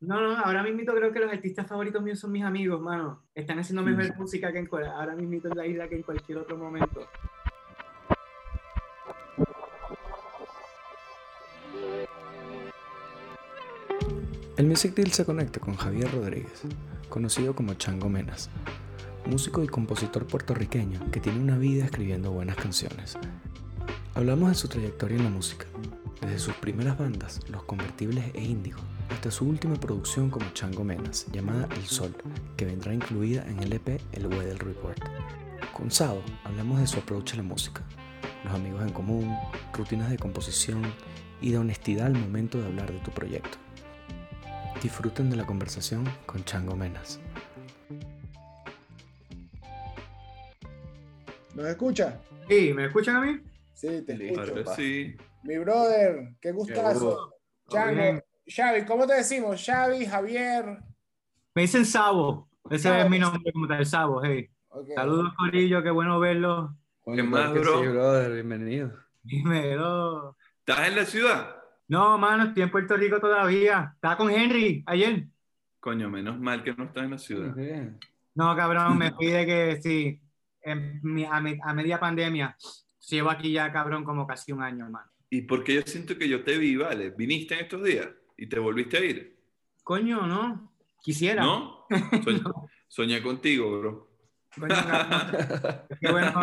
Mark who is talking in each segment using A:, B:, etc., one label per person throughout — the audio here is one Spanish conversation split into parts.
A: No, no, ahora mismo creo que los artistas favoritos míos son mis amigos, mano. Están haciendo mejor música que en ahora mismo en la isla que en cualquier otro momento.
B: El Music Deal se conecta con Javier Rodríguez, conocido como Chango Menas, músico y compositor puertorriqueño que tiene una vida escribiendo buenas canciones. Hablamos de su trayectoria en la música, desde sus primeras bandas, Los Convertibles e Índigo, hasta su última producción como Chango Menas, llamada El Sol, que vendrá incluida en el EP El Weather Report. Con Sabo hablamos de su approach a la música, los amigos en común, rutinas de composición y de honestidad al momento de hablar de tu proyecto. Disfruten de la conversación con Chango Menas.
C: ¿Nos escucha?
A: Sí, ¿me escuchan a mí?
C: Sí, te escucho.
D: sí.
C: Mi brother, qué gustazo. Chango, Xavi, ¿cómo te decimos? Xavi, Javier.
A: Me dicen Sabo. Ese es mi nombre como tal, Sabo. Hey. Saludos, Corillo, qué bueno verlo.
D: ¿Qué más, bro?
B: Sí, brother, bienvenido.
A: Dímelo.
D: ¿Estás en la ciudad?
A: No, mano, estoy en Puerto Rico todavía. Estaba con Henry ayer.
D: Coño, menos mal que no estás en la ciudad.
A: No, cabrón, me fui de que sí, a, media pandemia. Llevo aquí ya, cabrón, como casi un año, hermano.
D: ¿Y por qué yo siento que yo te vi, vale? ¿Viniste en estos días y te volviste a ir?
A: Coño, no. Quisiera.
D: ¿No? Soñé, contigo, bro.
A: Coño, Qué bueno,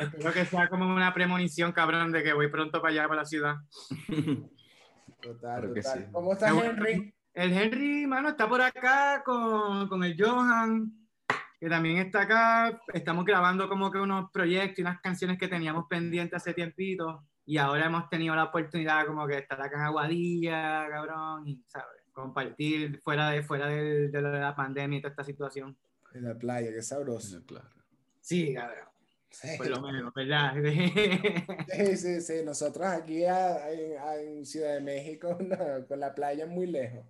A: espero que sea como una premonición, cabrón, de que voy pronto para allá, para la ciudad.
C: Total, total. ¿Cómo está Henry?
A: El Henry, mano, está por acá con, con, el Johan, que también está acá. Estamos grabando como que unos proyectos y unas canciones que teníamos pendientes hace tiempito. Y ahora hemos tenido la oportunidad como que estar acá en Aguadilla, cabrón, y, ¿sabes? Compartir fuera de, fuera de, de la pandemia y toda esta situación.
C: En la playa, qué sabroso.
A: Sí, cabrón. Por lo menos, ¿verdad?
C: sí, sí, sí. Nosotros aquí en Ciudad de México, con la playa muy lejos.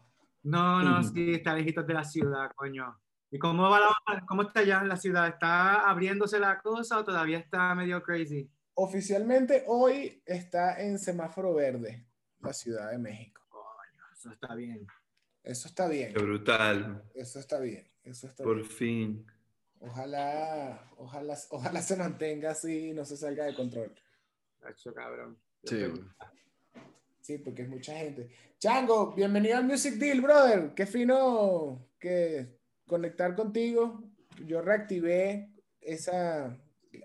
A: No, no, sí, está lejitos de la ciudad, coño. ¿Y cómo va la, cómo está ya en la ciudad? ¿Está abriéndose la cosa o todavía está medio crazy?
C: Oficialmente hoy está en semáforo verde la Ciudad de México.
A: Coño, eso está bien.
C: Eso está bien.
D: Qué brutal.
C: Eso está bien. Eso está
D: Por fin.
C: Ojalá, ojalá, ojalá se mantenga así y no se salga de control.
A: Eso cabrón.
D: Sí.
C: Sí, porque es mucha gente. Chango, bienvenido al Music Deal, brother. Qué fino que conectar contigo. Yo reactivé esa,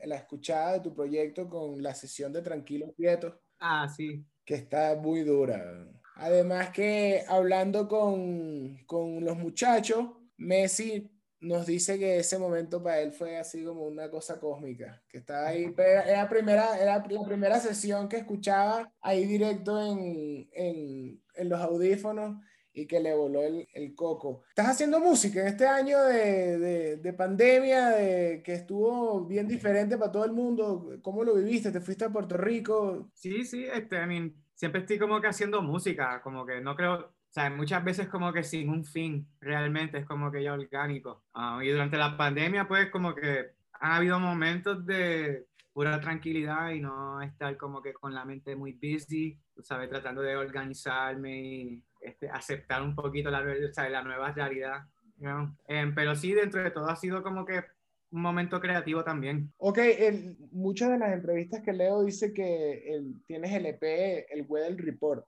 C: la escuchada de tu proyecto con la sesión de Tranquilo Quieto.
A: Ah, sí.
C: Que está muy dura. Además que hablando con, con los muchachos, Messi nos dice que ese momento para él fue así como una cosa cósmica, que estaba ahí, era, la primera, era la primera sesión que escuchaba ahí directo en, en, en los audífonos y que le voló el, el, coco. ¿Estás haciendo música en este año de, de, de, pandemia, de, que estuvo bien diferente para todo el mundo? ¿Cómo lo viviste? ¿Te fuiste a Puerto Rico?
A: Sí, sí, este, I mean, siempre estoy como que haciendo música, como que no creo, o sea, muchas veces como que sin un fin, realmente es como que ya orgánico. Uh, y durante la pandemia, pues como que han habido momentos de pura tranquilidad y no estar como que con la mente muy busy, ¿sabes? Tratando de organizarme y este, aceptar un poquito la, sea, la nueva realidad. You eh, pero sí, dentro de todo ha sido como que un momento creativo también.
C: Ok, el, muchas de las entrevistas que leo dice que el, tienes el EP, el Weather Report.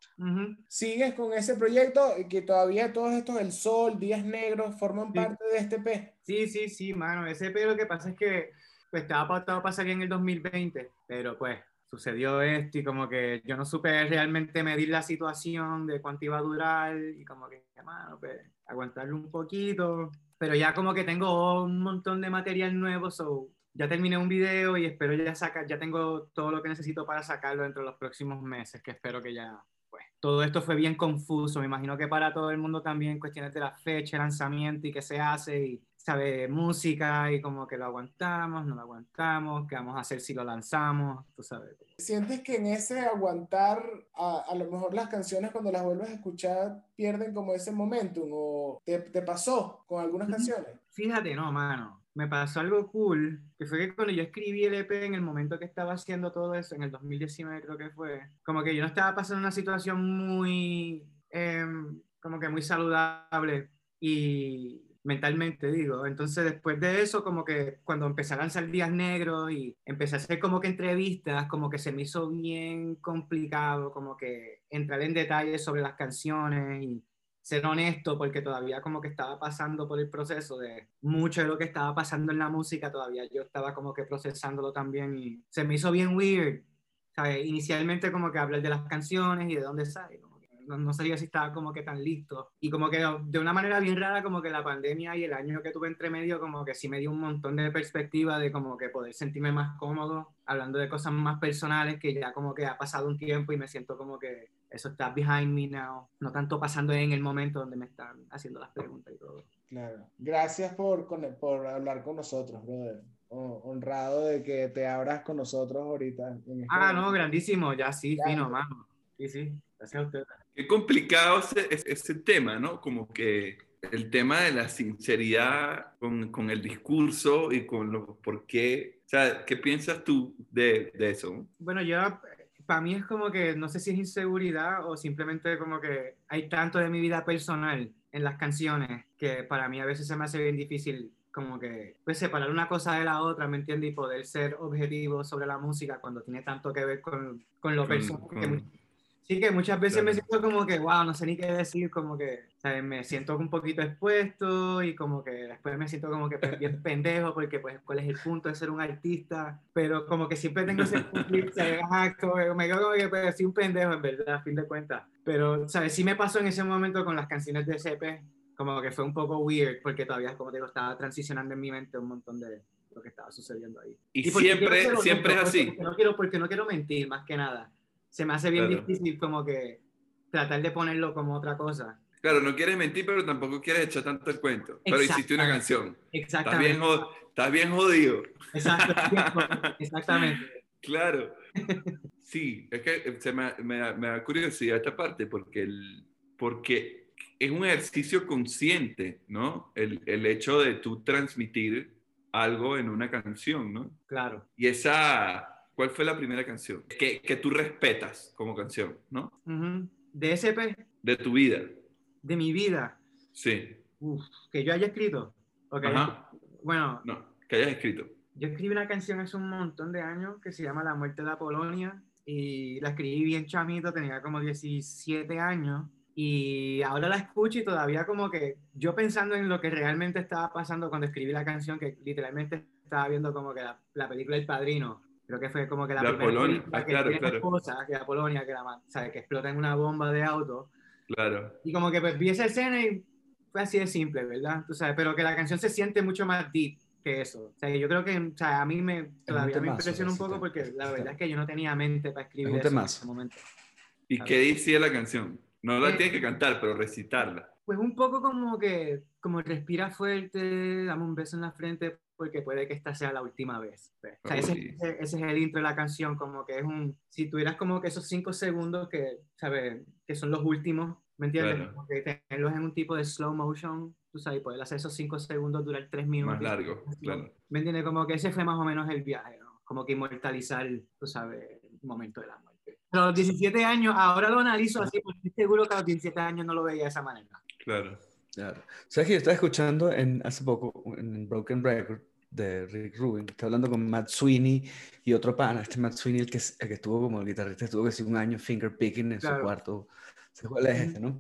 C: ¿Sigues con ese proyecto que todavía todos estos, El Sol, Días Negros, forman parte de este EP?
A: Sí, sí, sí, mano. Ese EP lo que pasa es que pues, estaba pautado para salir en el 2020, pero pues sucedió esto y como que yo no supe realmente medir la situación de cuánto iba a durar y como que, mano, pues aguantarlo un poquito pero ya como que tengo un montón de material nuevo, so ya terminé un video y espero ya sacar, ya tengo todo lo que necesito para sacarlo dentro de los próximos meses, que espero que ya, pues, todo esto fue bien confuso, me imagino que para todo el mundo también cuestiones de la fecha, lanzamiento y qué se hace y sabe música y como que lo aguantamos, no lo aguantamos, qué vamos a hacer si lo lanzamos, tú sabes.
C: ¿Sientes que en ese aguantar, a, a lo mejor las canciones cuando las vuelves a escuchar pierden como ese momentum o te, te pasó con algunas canciones?
A: Fíjate, no, mano. Me pasó algo cool, que fue que cuando yo escribí el EP en el momento que estaba haciendo todo eso, en el 2019 creo que fue, como que yo no estaba pasando una situación muy... Eh, como que muy saludable y mentalmente digo. Entonces después de eso, como que cuando empecé a lanzar Días Negros y empecé a hacer como que entrevistas, como que se me hizo bien complicado, como que entrar en detalles sobre las canciones y ser honesto, porque todavía como que estaba pasando por el proceso de mucho de lo que estaba pasando en la música, todavía yo estaba como que procesándolo también y se me hizo bien weird. ¿sabes? Inicialmente como que hablar de las canciones y de dónde sale no, no, sabía si estaba como que tan listo. Y como que de una manera bien rara, como que la pandemia y el año que tuve entre medio, como que sí me dio un montón de perspectiva de como que poder sentirme más cómodo, hablando de cosas más personales, que ya como que ha pasado un tiempo y me siento como que eso está behind me now, no tanto pasando en el momento donde me están haciendo las preguntas y todo.
C: Claro. Gracias por, por hablar con nosotros, brother. honrado de que te abras con nosotros ahorita.
A: Este ah, no, grandísimo, ya sí, fino, mano. Sí, sí, gracias a usted.
D: Qué complicado ese, ese tema, ¿no? Como que el tema de la sinceridad con, con, el discurso y con lo por qué. O sea, ¿qué piensas tú de, de eso?
A: Bueno, yo, para mí es como que no sé si es inseguridad o simplemente como que hay tanto de mi vida personal en las canciones que para mí a veces se me hace bien difícil como que pues separar una cosa de la otra, ¿me entiendes? Y poder ser objetivo sobre la música cuando tiene tanto que ver con, con lo personal. Sí, que muchas veces me siento como que, wow, no sé ni qué decir, como que, ¿sabes? Me siento un poquito expuesto y como que después me siento como que bien pendejo porque, pues, ¿cuál es el punto de ser un artista? Pero como que siempre tengo ese conflicto, me quedo como que, pues, soy un pendejo, en verdad, a fin de cuentas. Pero, ¿sabes? Sí me pasó en ese momento con las canciones de CP, como que fue un poco weird porque todavía, como te digo, estaba transicionando en mi mente un montón de lo que estaba sucediendo ahí.
D: Y, siempre, siempre es así.
A: no quiero, porque no quiero mentir, más que nada se me hace bien difícil como que tratar de ponerlo como otra cosa.
D: Claro, no quieres mentir, pero tampoco quieres echar tanto el cuento. Pero hiciste una canción.
A: Exactamente.
D: Estás bien, jodido.
A: exactamente.
D: claro. Sí, es que se me, me, me, da curiosidad esta parte porque, el, porque es un ejercicio consciente, ¿no? El, el hecho de tú transmitir algo en una canción, ¿no?
A: Claro.
D: Y esa, ¿Cuál fue la primera canción que, que tú respetas como canción, no?
A: ¿De SP?
D: De tu vida.
A: ¿De mi vida?
D: Sí.
A: Uf, que yo haya escrito.
D: Ajá.
A: Bueno.
D: No, que hayas escrito.
A: Yo escribí una canción hace un montón de años que se llama La muerte de Apolonia y la escribí bien chamito, tenía como 17 años y ahora la escucho y todavía como que yo pensando en lo que realmente estaba pasando cuando escribí la canción, que literalmente estaba viendo como que la, la película El Padrino, Creo que fue como que la,
D: la
A: primera
D: Polonia,
A: ah, que claro, claro. Esposa, que la Polonia, que, la, ¿sabes? que explota en una bomba de auto.
D: Claro.
A: Y como que pues, vi esa escena y fue así de simple, ¿verdad? Tú sabes, pero que la canción se siente mucho más deep que eso. O sea, yo creo que o sea, a mí me, todavía me impresiona un poco porque la verdad es que yo no tenía mente para escribir eso en ese momento.
D: ¿Y qué decía la canción? No la eh, tienes que cantar, pero recitarla.
A: Pues un poco como que, como respira fuerte, dame un beso en la frente, porque puede que esta sea la última vez. O sea, ese, ese, es el intro de la canción, como que es un, si tuvieras como que esos cinco segundos que, ¿sabes? Que son los últimos, ¿me entiendes? Claro. tenerlos en un tipo de slow motion, tú sabes, poder hacer esos cinco segundos durar tres minutos.
D: Más largo, claro.
A: ¿Me entiendes? Como que ese fue más o menos el viaje, ¿no? Como que inmortalizar, tú sabes, el momento de la muerte. A los 17 años, ahora lo analizo así, porque estoy seguro que a los 17 años no lo veía de esa manera.
D: Claro.
B: Claro. ¿Sabes que yo estaba escuchando en, hace poco en Broken Record de Rick Rubin, está hablando con Matt Sweeney y otro pana, este Matt Sweeney, el que, el que estuvo como guitarrista, estuvo que un año finger picking en su cuarto, se cuál es este, ¿no?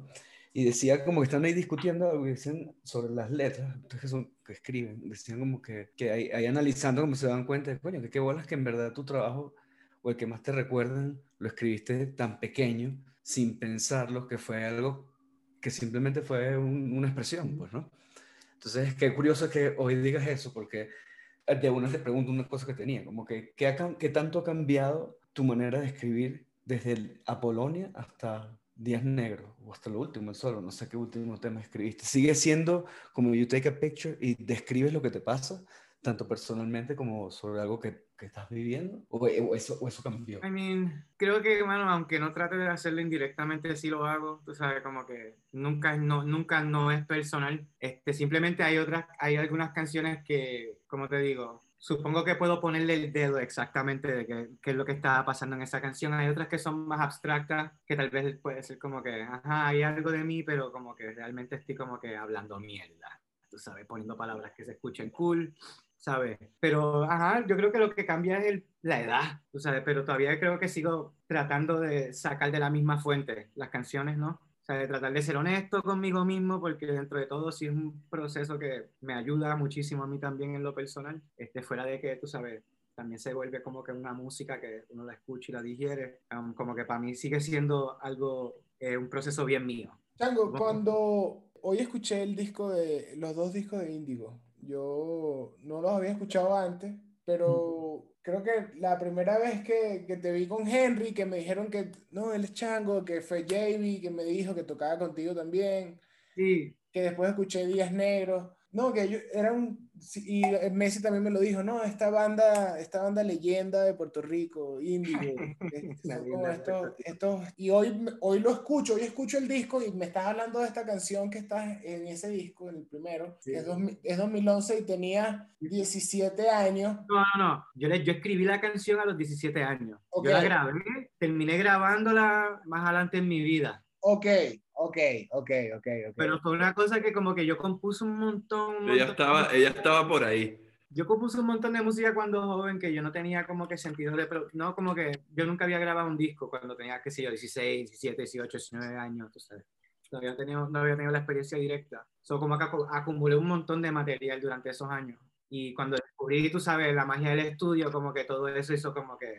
B: Y decía como que están ahí discutiendo dicen sobre las letras, que, son, que escriben, decían como que, que ahí, ahí, analizando como se dan cuenta de, coño, que qué bolas que en verdad tu trabajo o el que más te recuerdan lo escribiste tan pequeño, sin pensarlo, que fue algo que simplemente fue una expresión, pues, ¿no? Entonces, qué curioso que hoy digas eso, porque de una te pregunto una cosa que tenía, como que, ¿qué, ¿qué tanto ha cambiado tu manera de escribir desde Apolonia hasta Días Negros, o hasta lo último, el solo, no sé qué último tema escribiste? ¿Sigue siendo como you take a picture y describes lo que te pasa? Tanto personalmente como sobre algo que, que estás viviendo? ¿O, eso, ¿O, eso, cambió?
A: I mean, creo que, bueno, aunque no trate de hacerlo indirectamente, sí lo hago, tú sabes, como que nunca, no, nunca no es personal. Este, simplemente hay otras, hay algunas canciones que, como te digo, supongo que puedo ponerle el dedo exactamente de qué, qué es lo que estaba pasando en esa canción. Hay otras que son más abstractas, que tal vez puede ser como que, ajá, hay algo de mí, pero como que realmente estoy como que hablando mierda, tú sabes, poniendo palabras que se escuchen cool, ¿sabes? Pero, ajá, yo creo que lo que cambia es el- la edad, tú sabes, pero todavía creo que sigo tratando de sacar de la misma fuente las canciones, ¿no? O sea, de tratar de ser honesto conmigo mismo, porque dentro de todo sí es un proceso que me ayuda muchísimo a mí también en lo personal, este, fuera de que, tú sabes, también se vuelve como que una música que uno la escucha y la digiere, um, como que para mí sigue siendo algo, eh, un proceso bien mío.
C: Chango, cuando hoy escuché el disco de los dos discos de Índigo, yo no los había escuchado antes, pero creo que la primera vez que, que te vi con Henry, que me dijeron que no, él es Chango, que fue JB, que me dijo que tocaba contigo también,
A: Sí,
C: que después escuché Días Negros, no, que ellos eran, sí, y Messi también me lo dijo, no, esta banda, esta banda leyenda de Puerto Rico, eh,
A: de
C: estos,
A: Puerto Rico.
C: estos, y hoy, hoy lo escucho, hoy escucho el disco y me estás hablando de esta canción que está en ese disco, en el primero,
A: Sí.
C: que es, 2000 es 2011 y tenía 17 años.
A: No, no, no. Yo, le- yo escribí la canción a los 17 años.
C: Ok.
A: Yo la grabé, terminé grabándola más adelante en mi vida.
C: Ok, ok, ok, ok, ok.
A: Pero fue una cosa que como que yo compuse un montón. un
D: Ella
A: montón-
D: estaba, ella estaba por ahí.
A: Yo compuse un montón de música cuando joven que yo no tenía como que sentido de... No, como que yo nunca había grabado un disco cuando tenía, qué sé yo, 16, 17, 18, 19 años, tú sabes. No había tenido, no había tenido la experiencia directa. So, como que acu- acumulé un montón de material durante esos años. Y cuando descubrí, tú sabes, la magia del estudio, como que todo eso hizo como que,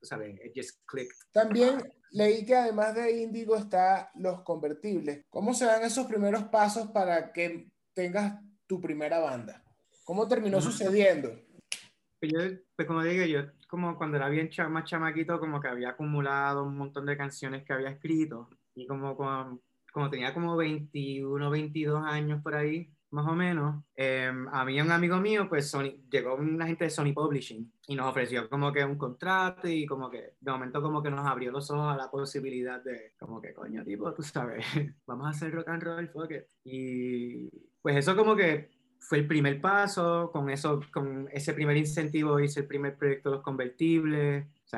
A: tú sabes, it just clicked.
C: También leí que además de Índigo está Los Convertibles. ¿Cómo se dan esos primeros pasos para que tengas tu primera banda? ¿Cómo terminó sucediendo?
A: Pues yo, pues como digo, yo como cuando era bien más chamaquito, como que había acumulado un montón de canciones que había escrito. Y como, con- como tenía como 21, 22 años por ahí, más o menos, a mí a un amigo mío, pues Sony, llegó una gente de Sony Publishing y nos ofreció como que un contrato y como que de momento como que nos abrió los ojos a la posibilidad de, como que coño, tipo, tú sabes, vamos a hacer rock and roll, fuck it. Y pues eso como que fue el primer paso, con eso, con ese primer incentivo hice el primer proyecto los convertibles, o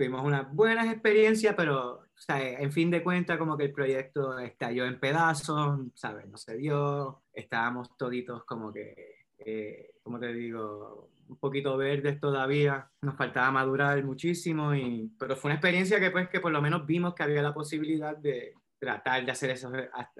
A: tuvimos unas buenas experiencias, pero, o sea, en fin de cuentas, como que el proyecto estalló en pedazos, ¿sabes? No se dio, estábamos toditos como que, eh, como te digo, un poquito verdes todavía, nos faltaba madurar muchísimo, y, pero fue una experiencia que pues que por lo menos vimos que había la posibilidad de tratar de hacer, eso,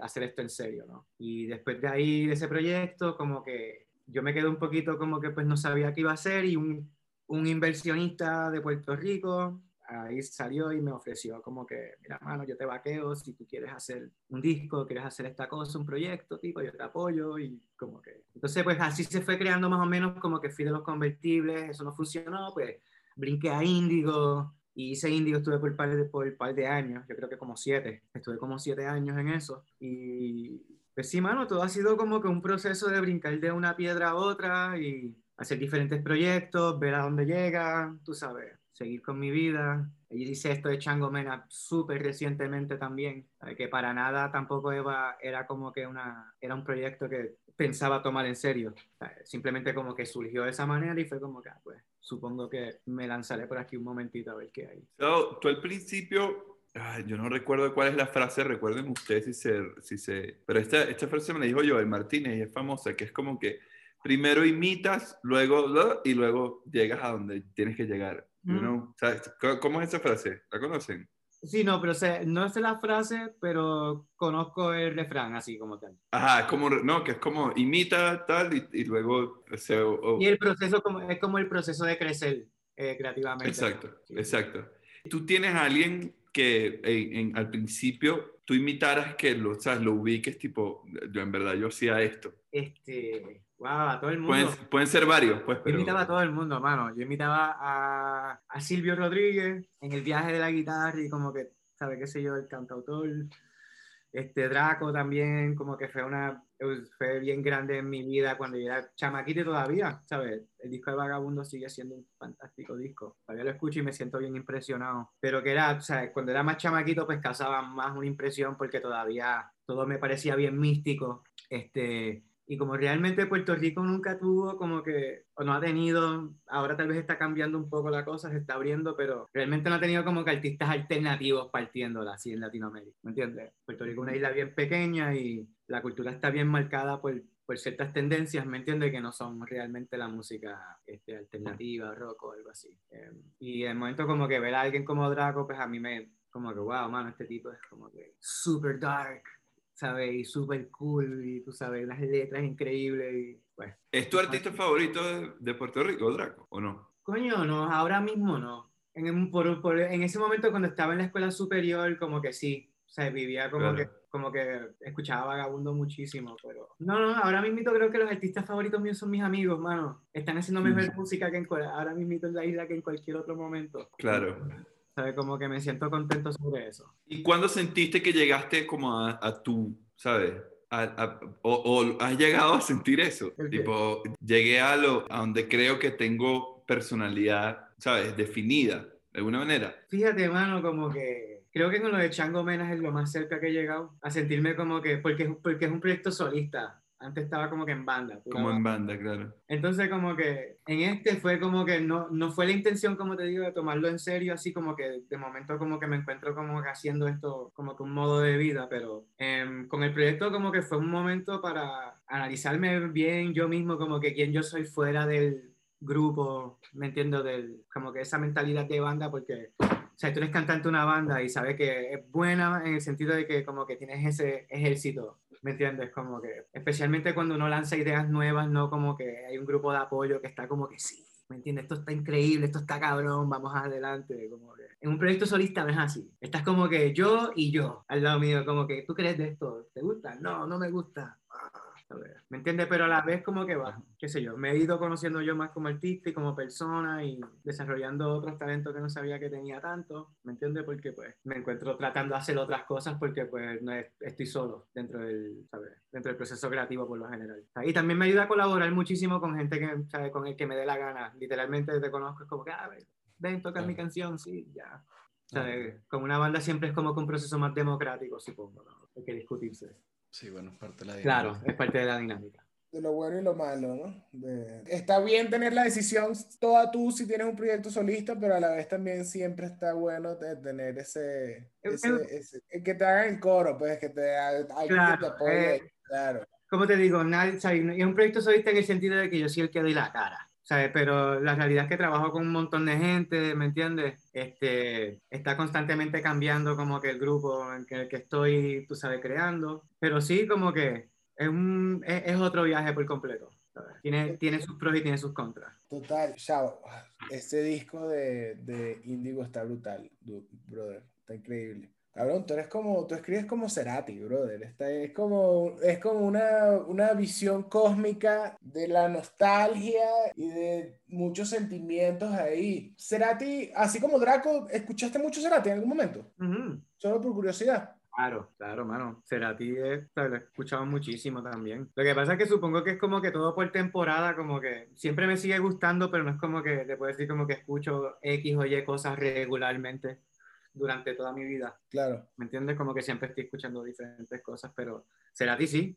A: hacer esto en serio, ¿no? Y después de ahí, de ese proyecto, como que yo me quedé un poquito como que pues no sabía qué iba a hacer y un, un inversionista de Puerto Rico ahí salió y me ofreció como que, mira, mano, yo te vaqueo si tú quieres hacer un disco, quieres hacer esta cosa, un proyecto, tipo, yo te apoyo y como que... Entonces, pues así se fue creando más o menos como que fui de los convertibles, eso no funcionó, pues brinqué a Índigo y hice Índigo, estuve por un par de, por par de años, yo creo que como siete, estuve como siete años en eso y pues sí, mano, todo ha sido como que un proceso de brincar de una piedra a otra y hacer diferentes proyectos, ver a dónde llega, tú sabes, seguir con mi vida. Y hice esto de Chango Mena súper recientemente también, ¿sabes? que para nada tampoco era, era como que una, era un proyecto que pensaba tomar en serio. Simplemente como que surgió de esa manera y fue como que, ah, pues, supongo que me lanzaré por aquí un momentito a ver qué hay.
D: So, tú al principio, ay, yo no recuerdo cuál es la frase, recuerden ustedes si se, si se... Pero esta, esta frase me la dijo Joel Martínez y es famosa, que es como que primero imitas, luego y luego llegas a donde tienes que llegar. You
A: Mm.
D: ¿Cómo- ¿Cómo es esa frase? ¿La conocen?
A: Sí, no, pero sé, no sé la frase, pero conozco el refrán así como tal.
D: Ajá, es como, no, que es como imita tal y, y luego se...
A: Y el proceso como, es como el proceso de crecer eh, creativamente.
D: Exacto,
A: Sí.
D: exacto. Tú tienes a alguien que en- en- al principio tú imitaras que lo, ¿sabes? lo ubiques, tipo, yo en verdad yo hacía esto.
A: Este, wow, a todo el mundo.
D: Pueden, pueden ser varios, pues,
A: Yo
D: pero...
A: imitaba a todo el mundo, mano. Yo imitaba a, a Silvio Rodríguez en el viaje de la guitarra y como que, ¿sabe qué sé yo? El cantautor. Este Draco también, como que fue una, fue bien grande en mi vida cuando yo era chamaquito y todavía, ¿sabes? El disco de Vagabundo sigue siendo un fantástico disco. Todavía lo escucho y me siento bien impresionado. Pero que era, sea, cuando era más chamaquito, pues causaba más una impresión porque todavía todo me parecía bien místico. Este, Y como realmente Puerto Rico nunca tuvo como que, o no ha tenido, ahora tal vez está cambiando un poco la cosa, se está abriendo, pero realmente no ha tenido como que artistas alternativos partiéndola así en Latinoamérica, ¿me entiendes? Puerto Rico es una isla bien pequeña y la cultura está bien marcada por, por ciertas tendencias, ¿me entiendes? Que no son realmente la música este, alternativa, rock o algo así. Eh, y el momento como que ver a alguien como Draco, pues a mí me, como que, wow, mano, este tipo es como que super dark, ¿sabes? Y super cool, y tú sabes, las letras increíbles, y pues.
D: ¿Es tu artista favorito de, de Puerto Rico, Draco, o no?
A: Coño, no, ahora mismo no. En, por, por- en ese momento cuando estaba en la escuela superior, como que sí, o sea, vivía como
D: Claro.
A: que como que escuchaba vagabundo muchísimo, pero no, no, ahora mismo creo que los artistas favoritos míos son mis amigos, mano. Están haciendo mejor
D: Mm.
A: música que en, ahora mismo en la isla que en cualquier otro momento.
D: Claro.
A: ¿Sabes? Como que me siento contento sobre eso.
D: ¿Y cuándo sentiste que llegaste como a, a tu, ¿sabes? A- a- o, o has llegado a sentir eso? Tipo, llegué a, lo, a donde creo que tengo personalidad, ¿sabes? Definida, de alguna manera.
A: Fíjate, mano, como que creo que con lo de Chango Menas es lo más cerca que he llegado a sentirme como que, porque, porque es un proyecto solista. Antes estaba como que en banda.
D: Como en
A: banda.
D: claro.
A: Entonces como que en este fue como que no, no fue la intención, como te digo, de tomarlo en serio, así como que de momento como que me encuentro como que haciendo esto como que un modo de vida, pero em, con el proyecto como que fue un momento para analizarme bien yo mismo, como que quién yo soy fuera del grupo, me entiendo, del, como que esa mentalidad de banda, porque o sea, tú eres cantante de una banda y sabes que es buena en el sentido de que como que tienes ese ejército, ¿me entiendes? Como que, especialmente cuando uno lanza ideas nuevas, no como que hay un grupo de apoyo que está como que sí, ¿me entiendes? Esto está increíble, esto está cabrón, vamos adelante, como que en un proyecto solista no es así. Estás como que yo y yo al lado mío, como que tú crees de esto, ¿te gusta? No, no me gusta. Ah, ¿Me entiendes? Pero a la vez como que va, qué sé yo, me he ido conociendo yo más como artista y como persona y desarrollando otros talentos que no sabía que tenía tanto, ¿me entiendes? Porque pues me encuentro tratando de hacer otras cosas porque pues no es- estoy solo dentro del, ¿sabes? Dentro del proceso creativo por lo general. Y también me ayuda a colaborar muchísimo con gente que, ¿sabes? Con el que me dé la gana. Literalmente te conozco, es como que, ah, ven, ven, toca mi canción, sí, ya. ¿Sabes? Con una banda siempre es como que un proceso más democrático, supongo, ¿no? Hay que discutirse.
B: Sí, bueno, es parte de la
A: Claro,
B: dinámica.
A: es parte de la dinámica.
C: de lo bueno y lo malo, ¿no? De- Está bien tener la decisión toda tú si tienes un proyecto solista, pero a la vez también siempre está bueno de tener ese, ese, que te haga el coro, pues que te alguien que te
A: Claro,
C: apoye,
A: eh,
C: claro.
A: como te digo, nadie, es un proyecto solista en el sentido de que yo soy el que doy la cara, ¿sabes? Pero la realidad es que trabajo con un montón de gente, ¿me entiendes? Este, está constantemente cambiando como que el grupo en el que estoy, tú sabes, creando. Pero sí, como que es, un, es, es otro viaje por completo. Tiene, tiene sus pros y tiene sus contras.
C: Total, chao. Este disco de, de Indigo está brutal, brother. Está increíble. Cabrón, tú eres como, tú escribes como Cerati, brother. Está, es como, es como una, una visión cósmica de la nostalgia y de muchos sentimientos ahí. Cerati, así como Draco, ¿escuchaste mucho Cerati en algún momento?
A: Ujú.
C: Solo por curiosidad.
A: Claro, claro, mano. Cerati es, lo he escuchado muchísimo también. Lo que pasa es que supongo que es como que todo por temporada, como que siempre me sigue gustando, pero no es como que te puedo decir como que escucho X o Y cosas regularmente durante toda mi vida.
C: Claro.
A: ¿Me entiendes? Como que siempre estoy escuchando diferentes cosas, pero Cerati sí.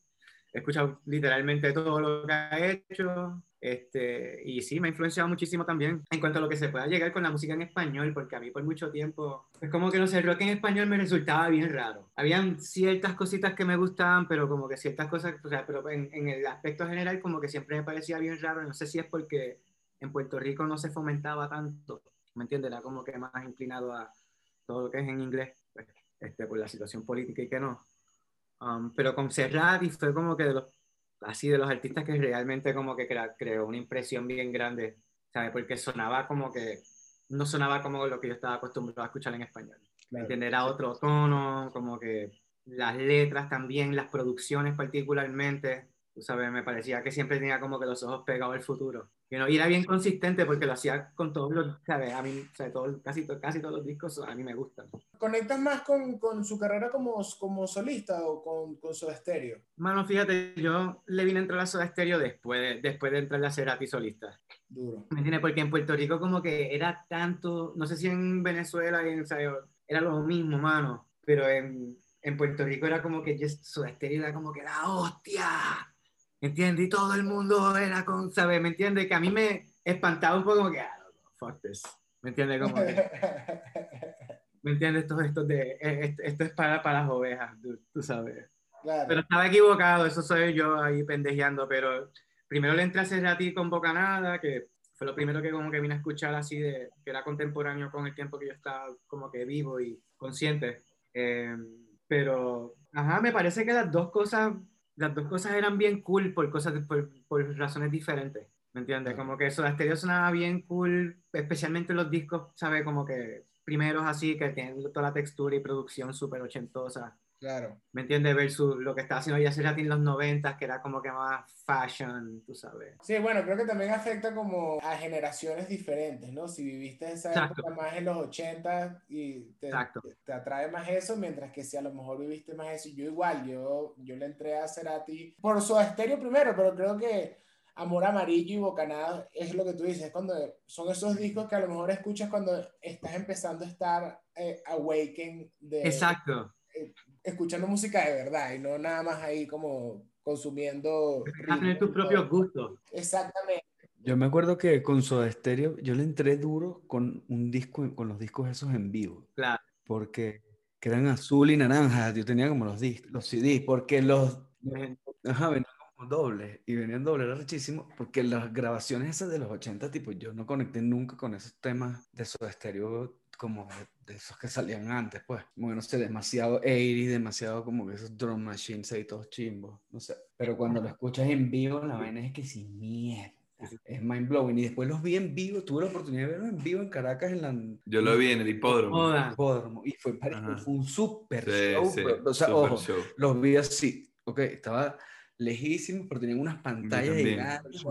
A: He escuchado literalmente todo lo que ha hecho. Este, y sí, me ha influenciado muchísimo también en cuanto a lo que se pueda llegar con la música en español, porque a mí por mucho tiempo, es como que no sé, el rock en español me resultaba bien raro. Habían ciertas cositas que me gustaban, pero como que ciertas cosas, o sea, pero en, en el aspecto general como que siempre me parecía bien raro. No sé si es porque en Puerto Rico no se fomentaba tanto, ¿me entiendes? Era como que más inclinado a todo lo que es en inglés, pues, este, por la situación política y que no. Um, pero con Serrati fue como que de los, así de los artistas que realmente como que crea- creó una impresión bien grande, ¿sabes? Porque sonaba como que, no sonaba como lo que yo estaba acostumbrado a escuchar en español. ¿Me
C: claro.
A: entiendes? Era otro tono, como que las letras también, las producciones particularmente, tú sabes, me parecía que siempre tenía como que los ojos pegados al futuro. You know, y era bien consistente porque lo hacía con todos los, ¿sabes? A mí, o sea, todo- casi, casi todos los discos a mí me gustan.
C: ¿Conectas más con, con su carrera como, como solista o con, con su estéreo?
A: Mano, fíjate, yo le vine a entrar a Soda Stereo después de, después de entrar a Cerati solista.
C: Duro.
A: ¿Me entiendes? Porque en Puerto Rico como que era tanto, no sé si en Venezuela y en, o sea, era lo mismo, mano, pero en, en Puerto Rico era como que yo, Soda Stereo era como que la hostia. ¿Entiendes? Y todo el mundo era con, ¿sabes? ¿Me entiendes? Que a mí me espantaba un poco como que, ah, fuck this, ¿me entiendes? Como que, ¿me entiendes? Esto, esto, de, esto, esto es para, para las ovejas, tú, tú sabes.
C: Claro.
A: Pero estaba equivocado, eso soy yo ahí pendejeando, pero primero le entré a Cerati con Bocanada, que fue lo primero que como que vine a escuchar así de, que era contemporáneo con el tiempo que yo estaba como que vivo y consciente. Eh, pero, ajá, me parece que las dos cosas, las dos cosas eran bien cool por cosas, por, por razones diferentes. ¿Me entiendes? Como que eso, Stereo sonaba bien cool, especialmente los discos, ¿sabes? Como que primeros así, que tienen toda la textura y producción súper ochentosa.
C: Claro.
A: ¿Me entiendes? Versus lo que estaba haciendo ya Cerati en los 90, que era como que más fashion, tú sabes.
C: Sí, bueno, creo que también afecta como a generaciones diferentes, ¿no? Si viviste esa
A: Exacto.
C: época más en los 80 y te, te, te atrae más eso, mientras que si a lo mejor viviste más eso, yo igual, yo, yo le entré a Cerati por su estéreo primero, pero creo que Amor Amarillo y Bocanada es lo que tú dices, cuando son esos discos que a lo mejor escuchas cuando estás empezando a estar eh, awaken de
A: Exacto.
C: Escuchando música de verdad y no nada más ahí como consumiendo
A: A tener tus propios gustos.
C: Exactamente.
B: Yo me acuerdo que con Soda Stereo yo le entré duro con un disco, con los discos esos en vivo,
A: Claro.
B: porque que eran azul y naranja. Yo tenía como los, dis- los CDs, porque los, ajá, venían como dobles y venían dobles, era rechísimo, porque las grabaciones esas de los 80, tipo, yo no conecté nunca con esos temas de Soda Stereo como de, esos que salían antes, pues. Que no sé, demasiado 80, demasiado como que esos drum machines ahí todos chimbos, no sé. Pero cuando lo escuchas en vivo, la vaina es que sin mierda. Es mind blowing. Y después los vi en vivo, tuve la oportunidad de verlos en vivo en Caracas en la
D: Yo lo vi en el hipódromo.
A: Joda.
B: hipódromo, y fue, fue un super
D: Sí,
B: show,
D: sí.
B: O sea,
D: super
B: ojo,
D: show.
B: los vi así, ok, estaba lejísimo, pero tenían unas pantallas gigantes,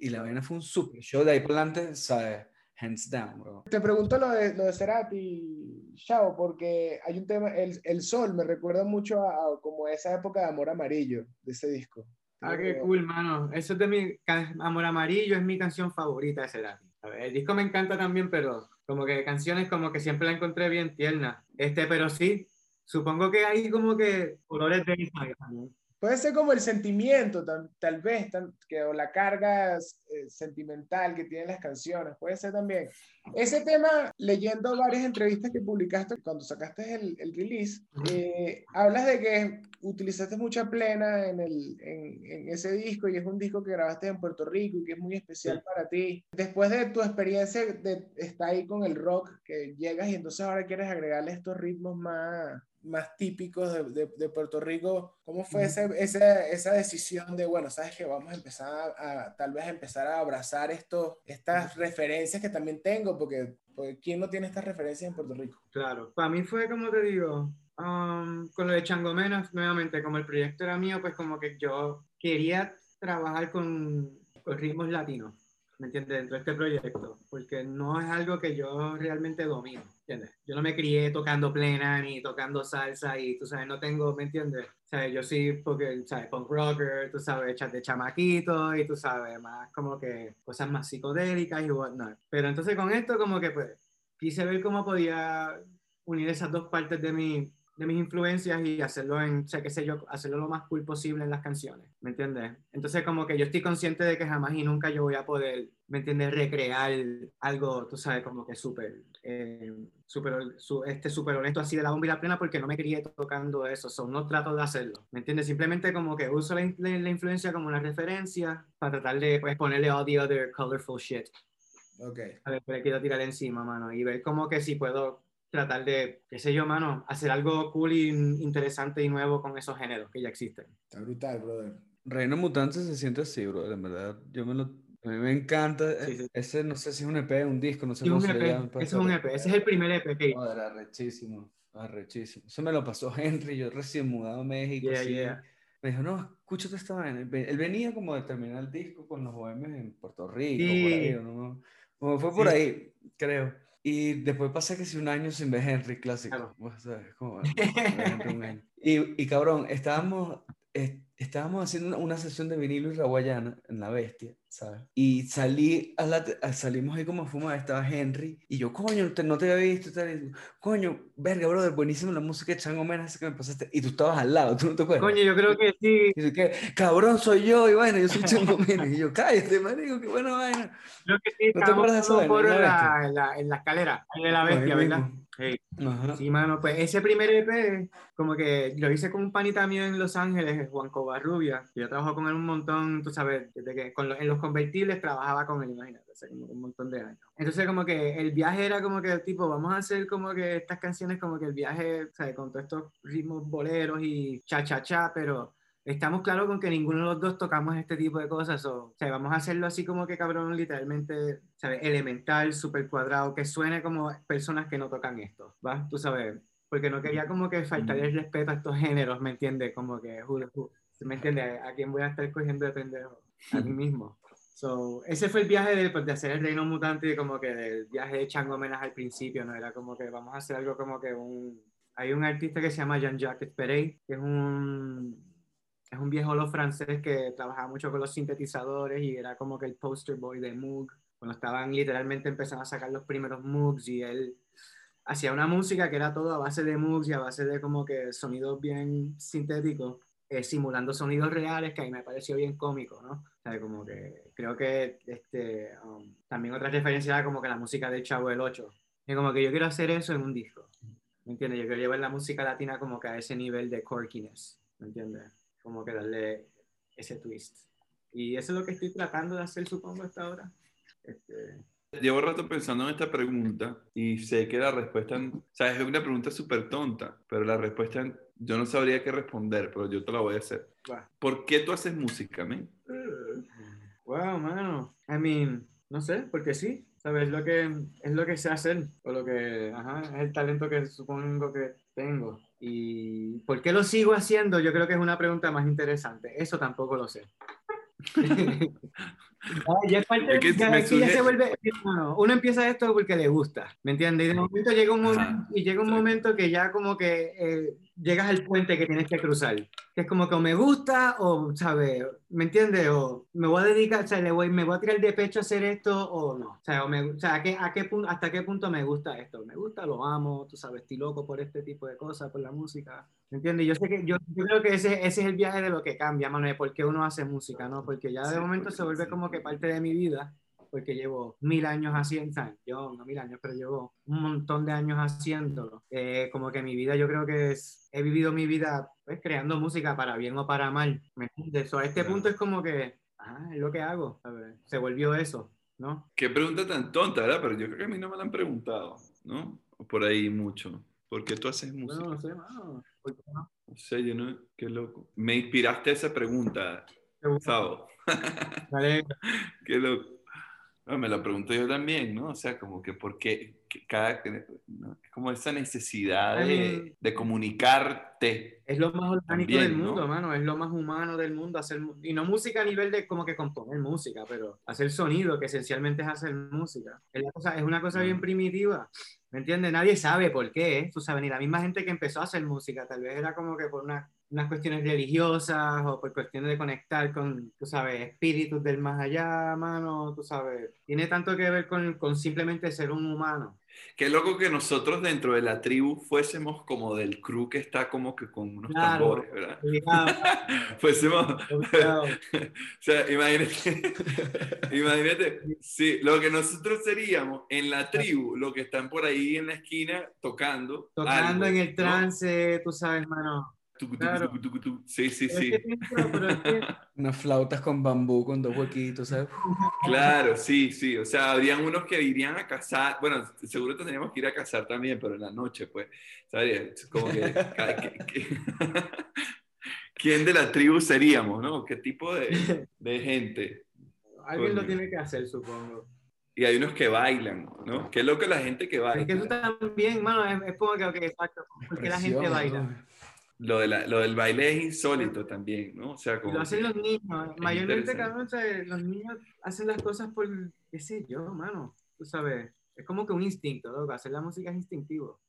B: y la vaina fue un super show de ahí para adelante, ¿sabes? Hands down, bro.
C: Te pregunto lo de, lo de Cerati, Chao, porque hay un tema, el, el Sol me recuerda mucho a, a como esa época de Amor Amarillo, de ese disco.
A: Ah, qué
C: que-
A: cool, mano. Eso es de mi Amor Amarillo, es mi canción favorita de Cerati. A ver, El disco me encanta también, pero como que canciones como que siempre la encontré bien tierna. Este, pero sí, supongo que hay como que colores de Ismael también.
C: Puede ser como el sentimiento, tal, tal vez, que, o la carga eh, sentimental que tienen las canciones, puede ser también. Ese tema, leyendo varias entrevistas que publicaste cuando sacaste el, el release, eh, hablas de que utilizaste mucha plena en, el, en, en ese disco y es un disco que grabaste en Puerto Rico y que es muy especial
A: Sí.
C: para ti. Después de tu experiencia de estar ahí con el rock, que llegas y entonces ahora quieres agregarle estos ritmos más, más típicos de, de, de Puerto Rico, ¿cómo fue
A: Ujú.
C: ese, esa, esa decisión de, bueno, sabes que vamos a empezar a, a, tal vez a empezar a abrazar esto, estas referencias que también tengo, porque, porque ¿quién no tiene estas referencias en Puerto Rico?
A: Claro. Para mí fue como te digo, um, con lo de Changomenas, nuevamente, como el proyecto era mío, pues como que yo quería trabajar con, con ritmos latinos, ¿me entiendes? Dentro de este proyecto, porque no es algo que yo realmente domino, ¿entiendes? Yo no me crié tocando plena ni tocando salsa y, tú sabes, no tengo, ¿me entiendes? ¿Sabes? Yo sí, porque, ¿sabes? Punk rocker, tú sabes, chat de chamaquito y tú sabes, más como que cosas más psicodélicas y whatnot. Pero entonces con esto como que pues quise ver cómo podía unir esas dos partes de, mi, de mis influencias y hacerlo en, o sea, qué sé yo, hacerlo lo más cool posible en las canciones, ¿me entiendes? Entonces como que yo estoy consciente de que jamás y nunca yo voy a poder, ¿me entiendes? Recrear algo, tú sabes, como que súper, eh, súper, su, este súper honesto así de la bomba y la plena porque no me crié tocando eso, so, no trato de hacerlo, ¿me entiendes? Simplemente como que uso la, la, la influencia como una referencia para tratar de pues, ponerle all the other colorful shit
C: Ok.
A: a ver, le quiero tirar encima, mano, y ver como que si puedo tratar de, qué sé yo, mano, hacer algo cool y interesante y nuevo con esos géneros que ya existen.
C: Está brutal, brother.
B: Reino Mutante se siente así, bro, en verdad. Yo me lo, a mí me encanta.
A: Sí, sí.
B: Ese no sé si es un EP, un disco, no sé
A: Sí,
B: cómo
A: un
B: se le llama.
A: Ese es un EP, ese es el primer EP que hice.
B: Arrechísimo, arrechísimo. Eso me lo pasó Henry, yo recién mudado a México.
A: Yeah,
B: así.
A: yeah.
B: Me dijo, no, escúchate esta vaina. Él ve- él venía como de terminar el disco con los bohemios en Puerto Rico,
A: Sí.
B: por ahí, ¿o no? Como fue por
A: Sí.
B: ahí, creo. Y después pasé que si un año sin ver Henry clásico.
A: Claro.
B: Como, año. Y, y cabrón, estábamos, es- estábamos haciendo una, una sesión de vinilo y raguayana en La Bestia. ¿Sabes? Y salí a la, salimos ahí como a fumar, estaba Henry, y yo, coño, te- no te había visto, tal, coño, verga, brother, buenísima la música de Chango Mena, esa que me pasaste, y tú estabas al lado, tú no te acuerdas.
A: Coño, yo creo que sí.
B: Y yo, ¿qué? Cabrón, soy yo, y bueno, yo soy Chango Mena, y yo, cállate, marico, qué buena vaina.
A: Creo que sí.
B: ¿No te acuerdas de
A: todos por en
B: la
A: en, la, en la escalera ahí de la bestia, ¿verdad?
B: mismo.
A: Hey. Sí, mano, pues ese primer EP, como que lo hice con un panita mío en Los Ángeles, Juan Covarrubia. Yo trabajo con él un montón, tú sabes, desde que con lo- en los convertibles trabajaba con él, imagínate, hace como un montón de años. Entonces, como que el viaje era como que, tipo, vamos a hacer como que estas canciones, como que el viaje, ¿sabes? Con todos estos ritmos boleros y cha-cha-cha, pero estamos claros con que ninguno de los dos tocamos este tipo de cosas. O, o sea, vamos a hacerlo así como que cabrón, literalmente, ¿sabes? Elemental, súper cuadrado, que suene como personas que no tocan esto, ¿va? Tú sabes, porque no quería como que faltarle el respeto a estos géneros, ¿me entiendes? Como que, ¿me entiendes? ¿A quién voy a estar cogiendo de pendejo? A mí mismo. So, ese fue el viaje de, pues, de hacer el Reino Mutante como que del viaje de Chango Menas al principio, ¿no? Era como que vamos a hacer algo como que un... Hay un artista que se llama Jean-Jacques Perey, que es un, es un viejo lo francés que trabajaba mucho con los sintetizadores y era como que el poster boy de Moog, cuando estaban literalmente empezando a sacar los primeros Moogs y él hacía una música que era todo a base de Moogs y a base de como que sonidos bien sintéticos, eh, simulando sonidos reales, que a mí me pareció bien cómico, ¿no? O sea, como que creo que este, um, también otra referencia era como que la música de Chavo el 8. Y como que yo quiero hacer eso en un disco. ¿Me entiendes? Yo quiero llevar la música latina como que a ese nivel de quirkiness. ¿Me entiendes? Como que darle ese twist. Y eso es lo que estoy tratando de hacer, supongo, hasta ahora. Este,
D: Llevo rato pensando en esta pregunta y sé que la respuesta, o sea, es una pregunta súper tonta, pero la respuesta yo no sabría qué responder, pero yo te la voy a hacer. ¿Por qué tú haces música, men?
A: Wow, mano. I mean, no sé, porque sí, ¿sabes? Es lo que, es lo que sé hacer, o lo que, ajá, es el talento que supongo que tengo. Y ¿por qué lo sigo haciendo? Yo creo que es una pregunta más interesante. Eso tampoco lo sé. ya es parte,
D: Es que
A: ya- aquí ya se vuelve, no, uno empieza esto porque le gusta, ¿me entiendes? Y de momento llega un momento, y llega un momento que ya como que eh, llegas al puente que tienes que cruzar. Que es como que o me gusta o, ¿sabes? ¿Me entiendes? O me voy a dedicar, o sea, le voy, me voy a tirar de pecho a hacer esto o no. O sea, o me- o sea, ¿a qué, a qué punto, ¿hasta qué punto me gusta esto? Me gusta, lo amo, tú sabes, estoy loco por este tipo de cosas, por la música. ¿Me entiendes? Yo sé que, yo, yo creo que ese, ese es el viaje de lo que cambia, mano, de por qué uno hace música, ¿no? Porque ya de momento
D: porque
A: se vuelve como que parte de mi vida porque llevo mil años haciendo, yo no mil años, pero llevo un montón de años haciéndolo. Eh, como que mi vida, yo creo que es, he vivido mi vida pues, creando música para bien o para mal, ¿me entiendes? So, a este punto es como que, ah, es lo que hago. Se volvió eso, ¿no?
D: Qué pregunta tan tonta, ¿verdad? Pero yo creo que a mí no me la han preguntado, ¿no? Por ahí mucho. ¿Por qué tú haces música?
A: Bueno, no sé, mano. ¿Por qué no?
D: No sé, yo no, qué loco. Me inspiraste a esa pregunta. Sabo. Qué loco. No, me lo pregunto yo también, ¿no? O sea, como que por qué cada... ¿no? Como esa necesidad de, de comunicarte.
A: Es lo más orgánico
D: También,
A: del
D: ¿no?
A: mundo, mano. Es lo más humano del mundo. Hacer, y no música a nivel de como que componer música, pero hacer sonido, que esencialmente es hacer música. Es, la cosa- es una cosa bien
D: Claro.
A: primitiva. ¿Me entiendes? Nadie sabe por qué, ¿eh? Tú sabes, ni la misma gente que empezó a hacer música, tal vez era como que por una- unas cuestiones religiosas o por cuestiones de conectar con, tú sabes, espíritus del más allá, mano, tú sabes. Tiene tanto que ver con, con simplemente ser un humano.
D: Qué loco que nosotros dentro de la tribu fuésemos como del crew que está como que con unos
A: Claro.
D: tambores, ¿verdad?
A: Obligado,
D: Fuésemos... O sea, imagínate, imagínate, sí, lo que nosotros seríamos en la tribu, lo que están por ahí en la esquina tocando.
A: Tocando
D: algo,
A: en el
D: ¿no?
A: trance, tú sabes, hermano.
D: Tucu,
A: Claro.
D: tucu, tucu, tucu. Sí, sí,
A: Pero
D: sí.
B: Unas flautas con bambú, con dos huequitos, ¿sabes?
D: Claro, sí, sí. O sea, habrían unos que irían a cazar. Bueno, seguro tendríamos que ir a cazar también, pero en la noche, pues. ¿Sabes? Como que. ca- que- que- ¿Quién de la tribu seríamos, no? ¿Qué tipo de, de gente?
A: Alguien lo tiene que hacer, supongo.
D: Y hay unos que bailan, ¿no? Qué loco la gente que baila.
A: Es que tú también, mano, es, es como que, ok, exacto, porque la gente baila.
D: Lo, de la- lo del baile es insólito también, ¿no? O sea, como
A: lo hacen los niños. Mayormente, cabrón, o sea, los niños hacen las cosas por, qué sé yo, mano. Tú sabes, es como que un instinto, loco. Hacer la música es instintivo.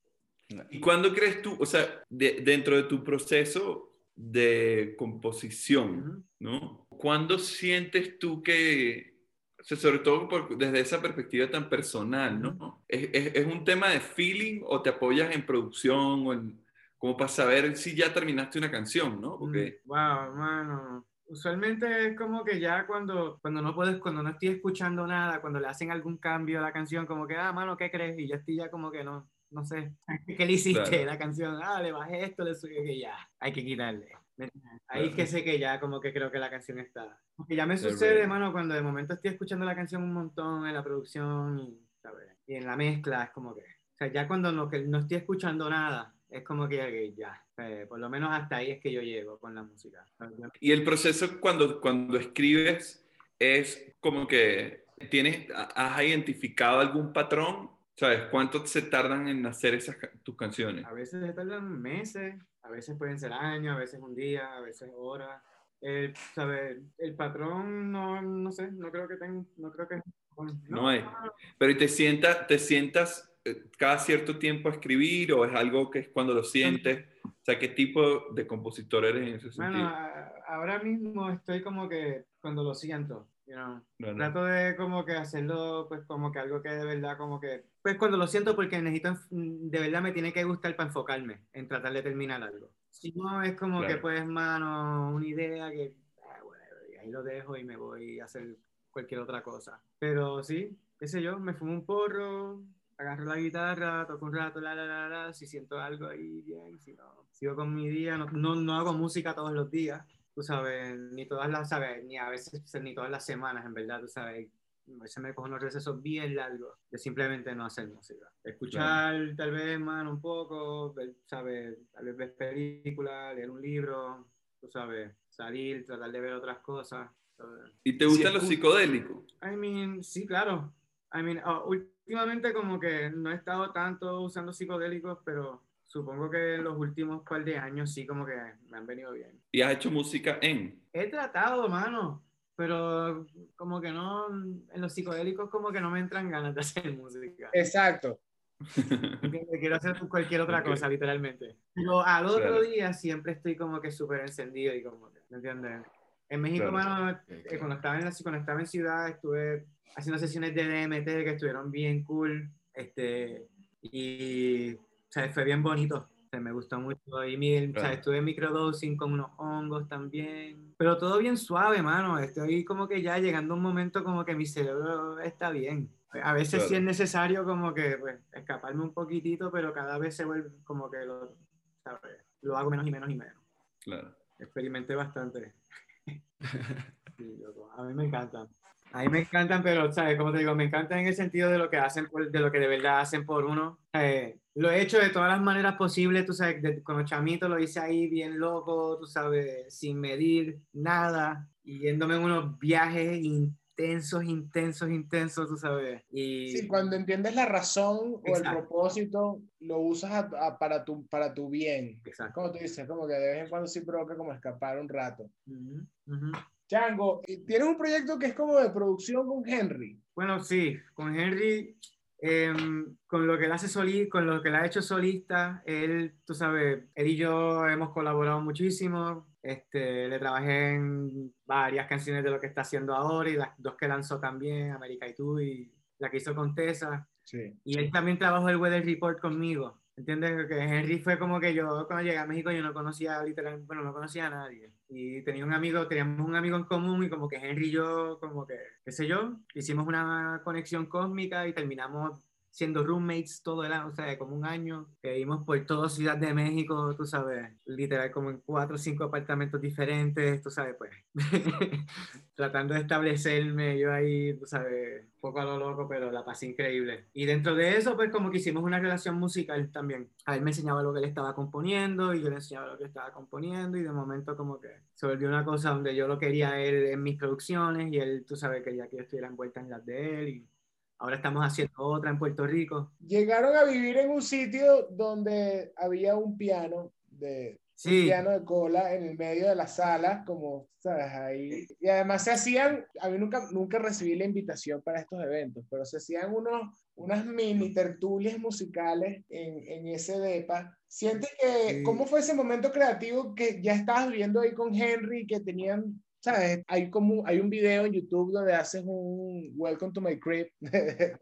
D: ¿Y cuándo crees tú, o sea, de- dentro de tu proceso de composición,
A: Ujú.
D: ¿no? ¿Cuándo sientes tú que, sobre todo desde esa perspectiva tan personal, ¿no? ¿Es, es, un tema de feeling o te apoyas en producción o en, como para saber si ya terminaste una canción, ¿no? Porque...
A: Wow, mano. Usualmente es como que ya cuando, cuando no puedes, cuando no estoy escuchando nada, cuando le hacen algún cambio a la canción, como que, ah, mano, ¿qué crees? Y ya estoy ya como que no, no sé, ¿qué le hiciste la canción? Ah, le bajé esto, le subí que ya, hay que quitarle. Ahí es que sé que ya como que creo que la canción está. Porque ya me sucede, mano, cuando de momento estoy escuchando la canción un montón en la producción y, y en la mezcla, es como que, o sea, ya cuando no, que no estoy escuchando nada, es como que ya, eh, por lo menos hasta ahí es que yo llego con la música.
D: Y el proceso cuando, cuando escribes es como que tienes, has identificado algún patrón, ¿sabes? ¿Cuánto se tardan en hacer esas tus canciones?
A: A veces se tardan meses, a veces pueden ser años, a veces un día, a veces horas. El, el patrón no, no sé, no creo que tenga, no creo que...
D: No, hay. Pero te sientas, te sientas cada cierto tiempo a escribir o es algo que es cuando lo sientes? O sea, ¿qué tipo de compositor eres en ese sentido?
A: Bueno, ahora mismo estoy como que cuando lo siento. Trato de como que hacerlo pues como que algo que de verdad como que pues cuando lo siento porque necesito de verdad me tiene que gustar para enfocarme en tratar de terminar algo. Si no es como que pues mano una idea que ah, ahí lo dejo y me voy a hacer cualquier otra cosa. Pero sí, qué sé yo, me fumo un porro, agarro la guitarra, toco un rato, la, la, la, la, si siento algo ahí, bien, si no, sigo con mi día, no, no, no hago música todos los días, tú sabes, ni todas las, sabes, ni a veces, ni todas las semanas, en verdad, tú sabes, a veces me cojo unos recesos bien largos de simplemente no hacer música. Escuchar tal vez, más un poco, ¿sabes? Tal vez ver películas, leer un libro, tú sabes, salir, tratar de ver otras cosas.
D: ¿Y te gusta lo psicodélico?
A: I mean, sí, claro. I mean, oh, últimamente como que no he estado tanto usando psicodélicos, pero supongo que en los últimos par de años sí como que me han venido bien.
D: ¿Y has hecho música en?
A: He tratado, mano, pero como que no, en los psicodélicos como que no me entran ganas de hacer música.
C: Exacto.
A: Quiero hacer cualquier otra cosa, literalmente. Pero al otro día siempre estoy como que súper encendido y como ¿me entiendes? En México, mano, eh, cuando, estaba en la, cuando estaba en ciudad, estuve haciendo sesiones de DMT que estuvieron bien cool. Este, y o sea, fue bien bonito. me gustó mucho. Y mi, o sea, estuve microdosing con unos hongos también. Pero todo bien suave, mano. Estoy como que ya llegando a un momento como que mi cerebro está bien. A veces sí es necesario como que pues, escaparme un poquitito, pero cada vez se vuelve como que lo, lo hago menos y menos y menos.
D: Claro.
A: Experimenté bastante. A mí me encantan. A mí me encantan, pero, ¿sabes? Como te digo, me encantan en el sentido de lo que hacen, de lo que de verdad hacen por uno. Eh, lo he hecho de todas las maneras posibles, tú sabes, de, con los chamitos lo hice ahí bien loco, tú sabes, sin medir nada, y yéndome en unos viajes intensos, intensos, intensos, tú sabes. Y...
C: Sí, cuando entiendes la razón o el propósito, lo usas para, tu, para tu bien.
A: Exacto.
C: Como tú dices, como que de vez en cuando sí provoca como escapar un rato. Chango, tienes un proyecto que es como de producción con Henry.
A: Bueno, sí, con Henry, em, con lo que él hace solista, con lo que él ha hecho solista, él, tú sabes, él y yo hemos colaborado muchísimo. Este, le trabajé en varias canciones de lo que está haciendo ahora y las dos que lanzó también, América y tú, y la que hizo con Tessa.
C: Sí.
A: Y él también trabajó el Weather Report conmigo. ¿Entiendes? Que Henry fue como que yo cuando llegué a México yo no conocía literalmente, bueno, no conocía a nadie. Y tenía un amigo, teníamos un amigo en común y como que Henry y yo, como que, qué sé yo, hicimos una conexión cósmica y terminamos siendo roommates todo el año, o sea, como un año, que vivimos por toda Ciudad de México, tú sabes, literal, como en cuatro o cinco apartamentos diferentes, tú sabes, pues, tratando de establecerme yo ahí, tú sabes, poco a lo loco, pero la pasé increíble. Y dentro de eso, pues, como que hicimos una relación musical también. A él me enseñaba lo que él estaba componiendo y yo le enseñaba lo que estaba componiendo y de momento como que se volvió una cosa donde yo lo quería él en mis producciones y él, tú sabes, quería que yo estuviera envuelta en las de él y Ahora estamos haciendo otra en Puerto Rico.
C: Llegaron a vivir en un sitio donde había un piano de, piano de cola en el medio de la sala, como, ¿sabes? Ahí. Y además se hacían, a mí nunca, nunca recibí la invitación para estos eventos, pero se hacían unos, unas mini tertulias musicales en, en ese DEPA. ¿Sientes que, cómo fue ese momento creativo que ya estabas viviendo ahí con Henry, que tenían ¿sabes? Hay como hay un video en YouTube donde haces un Welcome to my crib.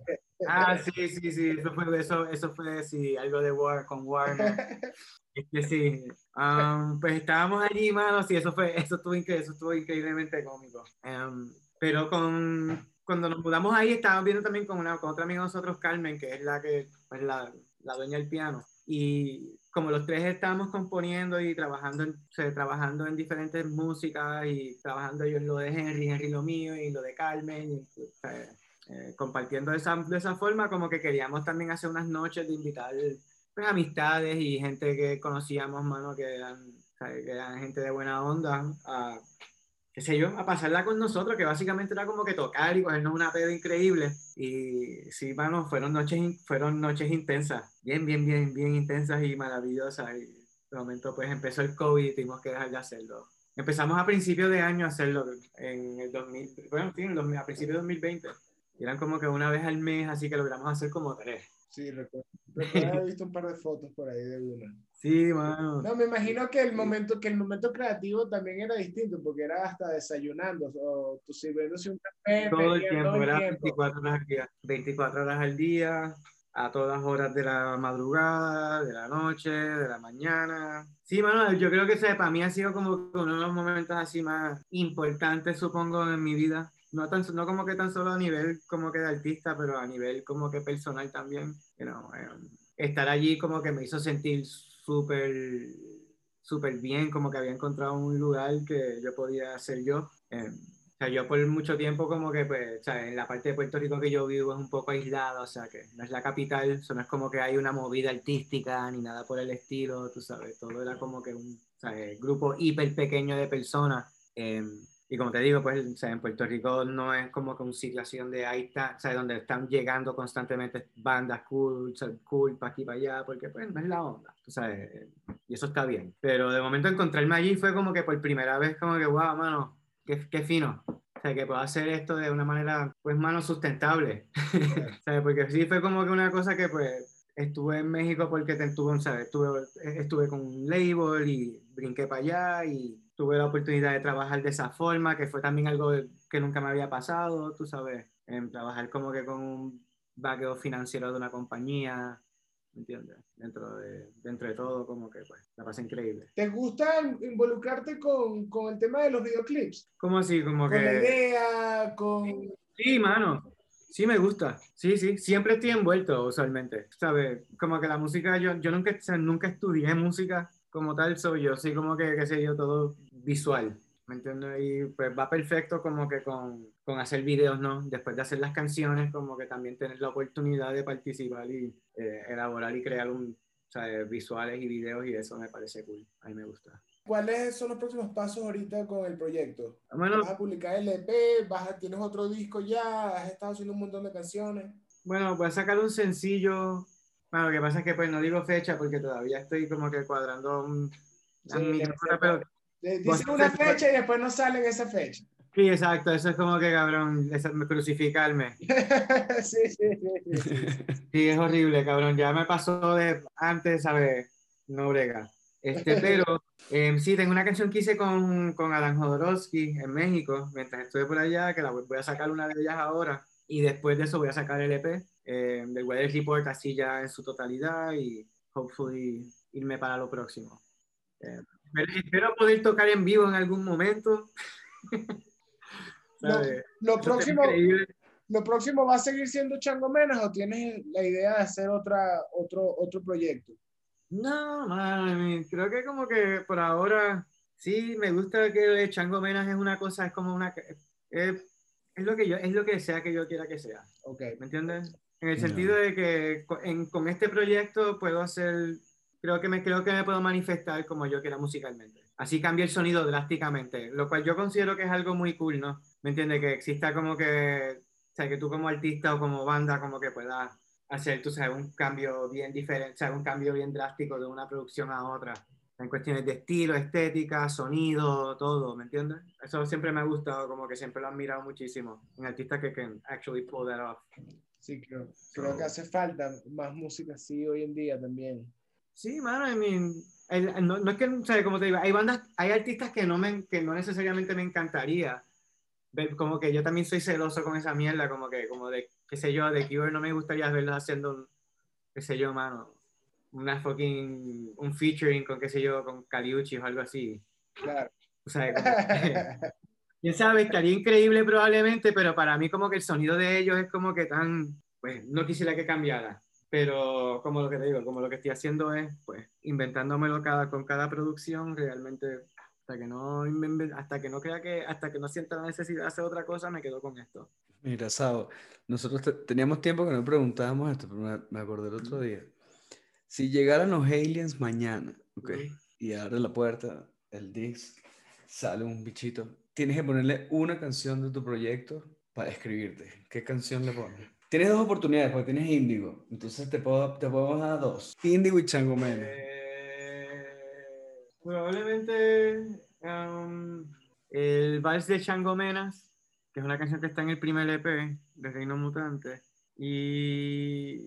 A: ah, sí, sí, sí, eso fue, eso, eso fue sí, algo de War con Warner. es que sí, um, pues estábamos allí, mano, sí, eso fue, eso estuvo, eso estuvo increíblemente cómico. Um, pero con, cuando nos mudamos ahí, estábamos viendo también con, una, con otra amiga de nosotros, Carmen, que es la que, pues la, la dueña del piano. Y como los tres estábamos componiendo y trabajando en, trabajando en diferentes músicas y trabajando yo en lo de Henry, Henry lo mío y lo de Carmen, y, eh, compartiendo de esa, esa forma, como que queríamos también hacer unas noches de invitar pues, amistades y gente que conocíamos, mano, que eran, que eran gente de buena onda, a qué sé yo, a pasarla con nosotros, que básicamente era como que tocar y cogernos una pedo increíble. Y sí, mano, fueron noches, fueron noches intensas, bien, bien, bien, bien intensas y maravillosas. Y de momento pues empezó el COVID y tuvimos que dejar de hacerlo. Empezamos a principios de año a hacerlo, en el 2000, bueno, sí, en a principios de 2020. Y eran como que una vez al mes, así que logramos hacer como tres.
C: Sí, recuerdo. Recuerdo haber visto un par de fotos por ahí de una.
A: Sí, mano.
C: No, me imagino que el momento, que el momento creativo también era distinto, porque era hasta desayunando, o tú sirviéndose un café.
A: Todo el tiempo, era 24 horas al día. 24 horas al día, a todas horas de la madrugada, de la noche, de la mañana. Sí, mano, yo creo que para mí ha sido como uno de los momentos así más importantes, supongo, en mi vida. No, tan, no como que tan solo a nivel como que de artista, pero a nivel como que personal también. You um, estar allí como que me hizo sentir súper súper bien, como que había encontrado un lugar que yo podía ser yo. Eh, o sea, yo por mucho tiempo como que, pues, o sea, en la parte de Puerto Rico que yo vivo es un poco aislado, o sea, que no es la capital, eso no es como que hay una movida artística ni nada por el estilo, tú sabes, todo era como que un grupo hiper pequeño de personas. Eh, y como te digo, pues o sea, en Puerto Rico no es como que una situación de ahí está, o sea, donde están llegando constantemente bandas cool, cool para aquí para allá, porque pues no es la onda, o sea, y eso está bien. Pero de momento encontrarme allí fue como que por primera vez como que, wow, mano, qué, qué fino. O sea, que puedo hacer esto de una manera, pues, mano, sustentable. sea, Porque sí fue como que una cosa que, pues, estuve en México porque te, tuve, ¿sabes? Estuve, estuve con un label y brinqué para allá y tuve la oportunidad de trabajar de esa forma, que fue también algo que nunca me había pasado, tú sabes, en trabajar como que con un background financiero de una compañía, ¿me entiendes? Dentro de, dentro de todo, como que pues, la pasé increíble.
C: ¿Te gusta involucrarte con, con el tema de los videoclips?
A: ¿Cómo así? Como
C: con
A: que...
C: la idea, con...
A: Sí, mano. Sí, me gusta. Sí, sí. Siempre estoy envuelto, usualmente. ¿Sabes? Como que la música, yo, yo nunca, nunca estudié música como tal, soy yo. Sí, como que, qué sé yo, todo visual, ¿me entiendes? Y pues va perfecto como que con, con, hacer videos, ¿no? Después de hacer las canciones, como que también tener la oportunidad de participar y eh, elaborar y crear un, o sea, visuales y videos y eso me parece cool, a mí me gusta.
C: ¿Cuáles son los próximos pasos ahorita con el proyecto?
A: Bueno,
C: ¿Vas a publicar el EP? ¿Vas ¿Tienes otro disco ya? ¿Has estado haciendo un montón de canciones?
A: Bueno, voy a sacar un sencillo. Bueno, lo que pasa es que pues no digo fecha porque todavía estoy como que cuadrando un,
C: sí, pero Dicen una fecha y después no salen esa fecha.
A: Sí, exacto, eso es como que cabrón, crucificarme.
C: sí, sí, sí, sí,
A: sí. es horrible, cabrón. Ya me pasó de antes, ¿sabes? No brega. Este, pero eh, sí, tengo una canción que hice con, con Adam Jodorowsky en México, mientras estuve por allá, que la voy, a sacar una de ellas ahora. Y después de eso voy a sacar el EP eh, del Weather Report así ya en su totalidad y hopefully irme para lo próximo. Eh, espero poder tocar en vivo en algún momento.
C: lo, próximo, ¿Lo próximo va a seguir siendo Chango Menas o tienes la idea de hacer otra, otro, otro proyecto?
A: No, man, creo que como que por ahora sí me gusta que Chango Menas es una cosa, es como una... Es, es, lo que yo, es lo que sea que yo quiera que sea.
C: Okay.
A: ¿Me entiendes? En el sentido de que con este proyecto puedo hacer creo que me creo que me puedo manifestar como yo quiera musicalmente. Así cambia el sonido drásticamente, lo cual yo considero que es algo muy cool, ¿no? ¿Me entiendes? Que exista como que, o sea, que tú como artista o como banda como que puedas hacer, tú sabes, un cambio bien diferente, o sea, un cambio bien drástico de una producción a otra, en cuestiones de estilo, estética, sonido, todo, ¿me entiendes? Eso siempre me ha gustado, como que siempre lo he admirado muchísimo, en artistas que can actually pull that off.
C: Sí, creo, creo que hace falta más música así hoy en día también.
A: Sí, mano, I mean, el- no, no es que, o sea, como te digo, hay bandas, hay artistas que no, me, que no necesariamente me encantaría. ver, Como que yo también soy celoso con esa mierda, como que, como de, qué sé yo, de Cure no me gustaría verlos haciendo un, qué sé yo, mano, una fucking, un featuring con, qué sé yo, con Caliucci o algo así.
C: Claro.
A: O sea, que- quién sabe, estaría increíble probablemente, pero para mí como que el sonido de ellos es como que tan, pues no quisiera que cambiara. Pero como lo que te digo, como lo que estoy haciendo es, pues, inventándomelo cada, con cada producción, realmente, hasta que no, hasta que no crea que, hasta que no sienta la necesidad de hacer otra cosa, me quedo con esto.
B: Mira, Sabo, nosotros te- teníamos tiempo que no preguntábamos esto, pero me, me acordé el otro día. Si llegaran los aliens mañana, ok, y abre la puerta, el disc, sale un bichito, tienes que ponerle una canción de tu proyecto para escribirte. ¿Qué canción le pones? Tienes dos oportunidades, porque tienes Índigo, entonces te puedo, te podemos dar dos. Índigo y Chango Mena.
A: Eh, probablemente um, el Vals de Chango Menas, que es una canción que está en el primer EP de Reino Mutante. Y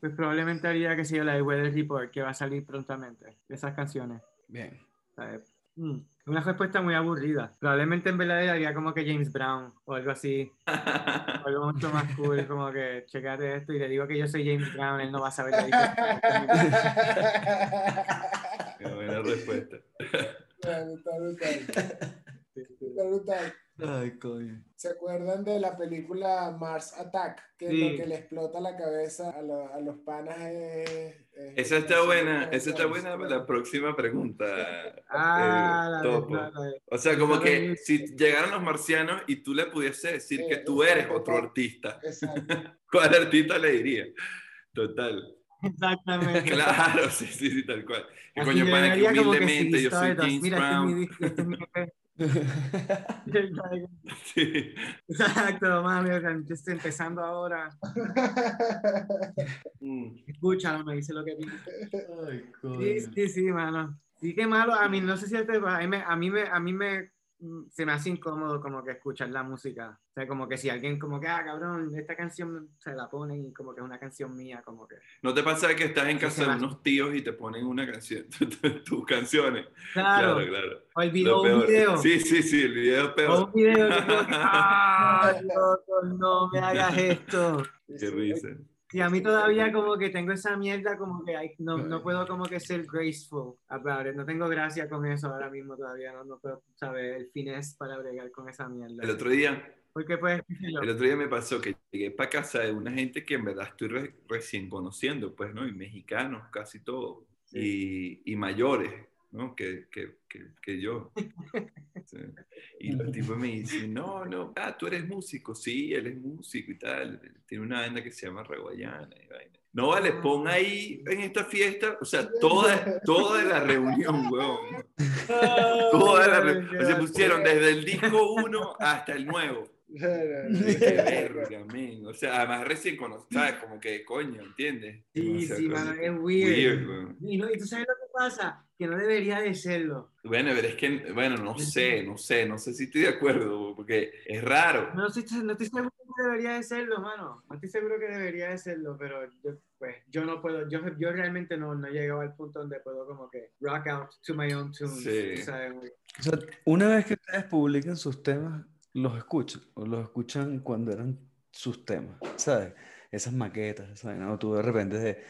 A: pues probablemente haría que sea la de Weather Report, que va a salir prontamente. de Esas canciones.
B: Bien.
A: ¿sabes? Mm, Una respuesta muy aburrida. Probablemente en verdad haría como que James Brown o algo así. O algo mucho más cool, como que checate esto y le digo que yo soy James Brown, él no va a saber la diferencia.
D: Qué buena respuesta.
C: Bueno, está brutal. Está brutal.
B: Ay, coño.
C: ¿Se acuerdan de la película Mars Attack? Que
A: Sí.
C: lo que le explota la cabeza a, lo- a los panas es... es-
D: Esa está buena,
C: es-
D: esa está buena para la próxima pregunta.
A: Ah,
D: eh,
A: la
D: Topo.
A: de- la de-
D: O sea, como que si llegaran los marcianos y tú le pudiese decir
C: Sí,
D: que tú eres
C: exacto,
D: otro artista,
C: Exacto.
D: ¿cuál artista le diría? Total.
A: Exactamente.
D: Claro, sí, sí, sí, tal cual. Que coño,
A: yo
D: pana, que
A: como que
D: humildemente
A: sí,
D: yo soy James
A: Mira, este es mi
D: Brown.
A: disco, este es mi EP.
D: Sí.
A: Exacto, mami, yo estoy empezando ahora.
D: Mm.
A: Escúchalo, me dice lo que piensa. Sí, sí, sí, mano. Sí, qué malo. A mí, no sé si ustedes- a mí me, a mí me, a mí me, se me hace incómodo como que escuchar la música. O sea, como que si alguien como que, ah, cabrón, esta canción se la ponen y como que es una canción mía, como que.
D: ¿No te pasa que estás en casa de unos tíos y te ponen una canción, tus canciones?
A: Claro,
D: Claro, claro.
A: o el video, un video.
D: Sí, sí, sí, el video es
A: O
D: peor.
A: un video que, ah, loco, no me hagas esto.
D: Qué risa.
A: Y a mí todavía como que tengo esa mierda como que hay- no, no puedo como que ser graceful about it. No tengo gracia con eso ahora mismo todavía. No, no puedo saber el finés para bregar con esa mierda.
D: El otro día,
A: Porque pues, yo.
D: el otro día me pasó que llegué para casa de una gente que en verdad estoy re- recién conociendo, pues, ¿no? Y mexicanos, casi todos. Y, y mayores, ¿no? Que, que, que, que yo. Sí. Y los tipos me dicen, no, no, ah, tú eres músico. Sí, él es músico y tal. Tiene una banda que se llama Reguayana. y vaina. No vale, pon ahí en esta fiesta, o sea, toda, toda la reunión, weón. Toda la re- Se pusieron desde el disco 1 hasta el nuevo. Verga, men. O sea, además recién conocido, ¿sabes? Como que coño, ¿entiendes?
A: Sí,
D: O sea,
A: sí,
D: que
A: es weird.
D: weird.
A: Y, no, y tú sabes lo que pasa, que no debería de serlo.
D: Bueno, pero es que, bueno, no sé, no sé, no sé si estoy de acuerdo, porque es raro.
A: No, estoy, no estoy seguro que debería de serlo, mano. No estoy seguro que debería de serlo, pero yo, pues, yo no puedo, yo, yo realmente no, no he llegado al punto donde puedo como que rock out to my own tunes.
D: Sí.
A: sabes,
B: O sea, una vez que ustedes publican sus temas, los escuchan, o los escuchan cuando eran sus temas, ¿sabes? Esas maquetas, ¿sabes? No, tú de repente de, "Eh,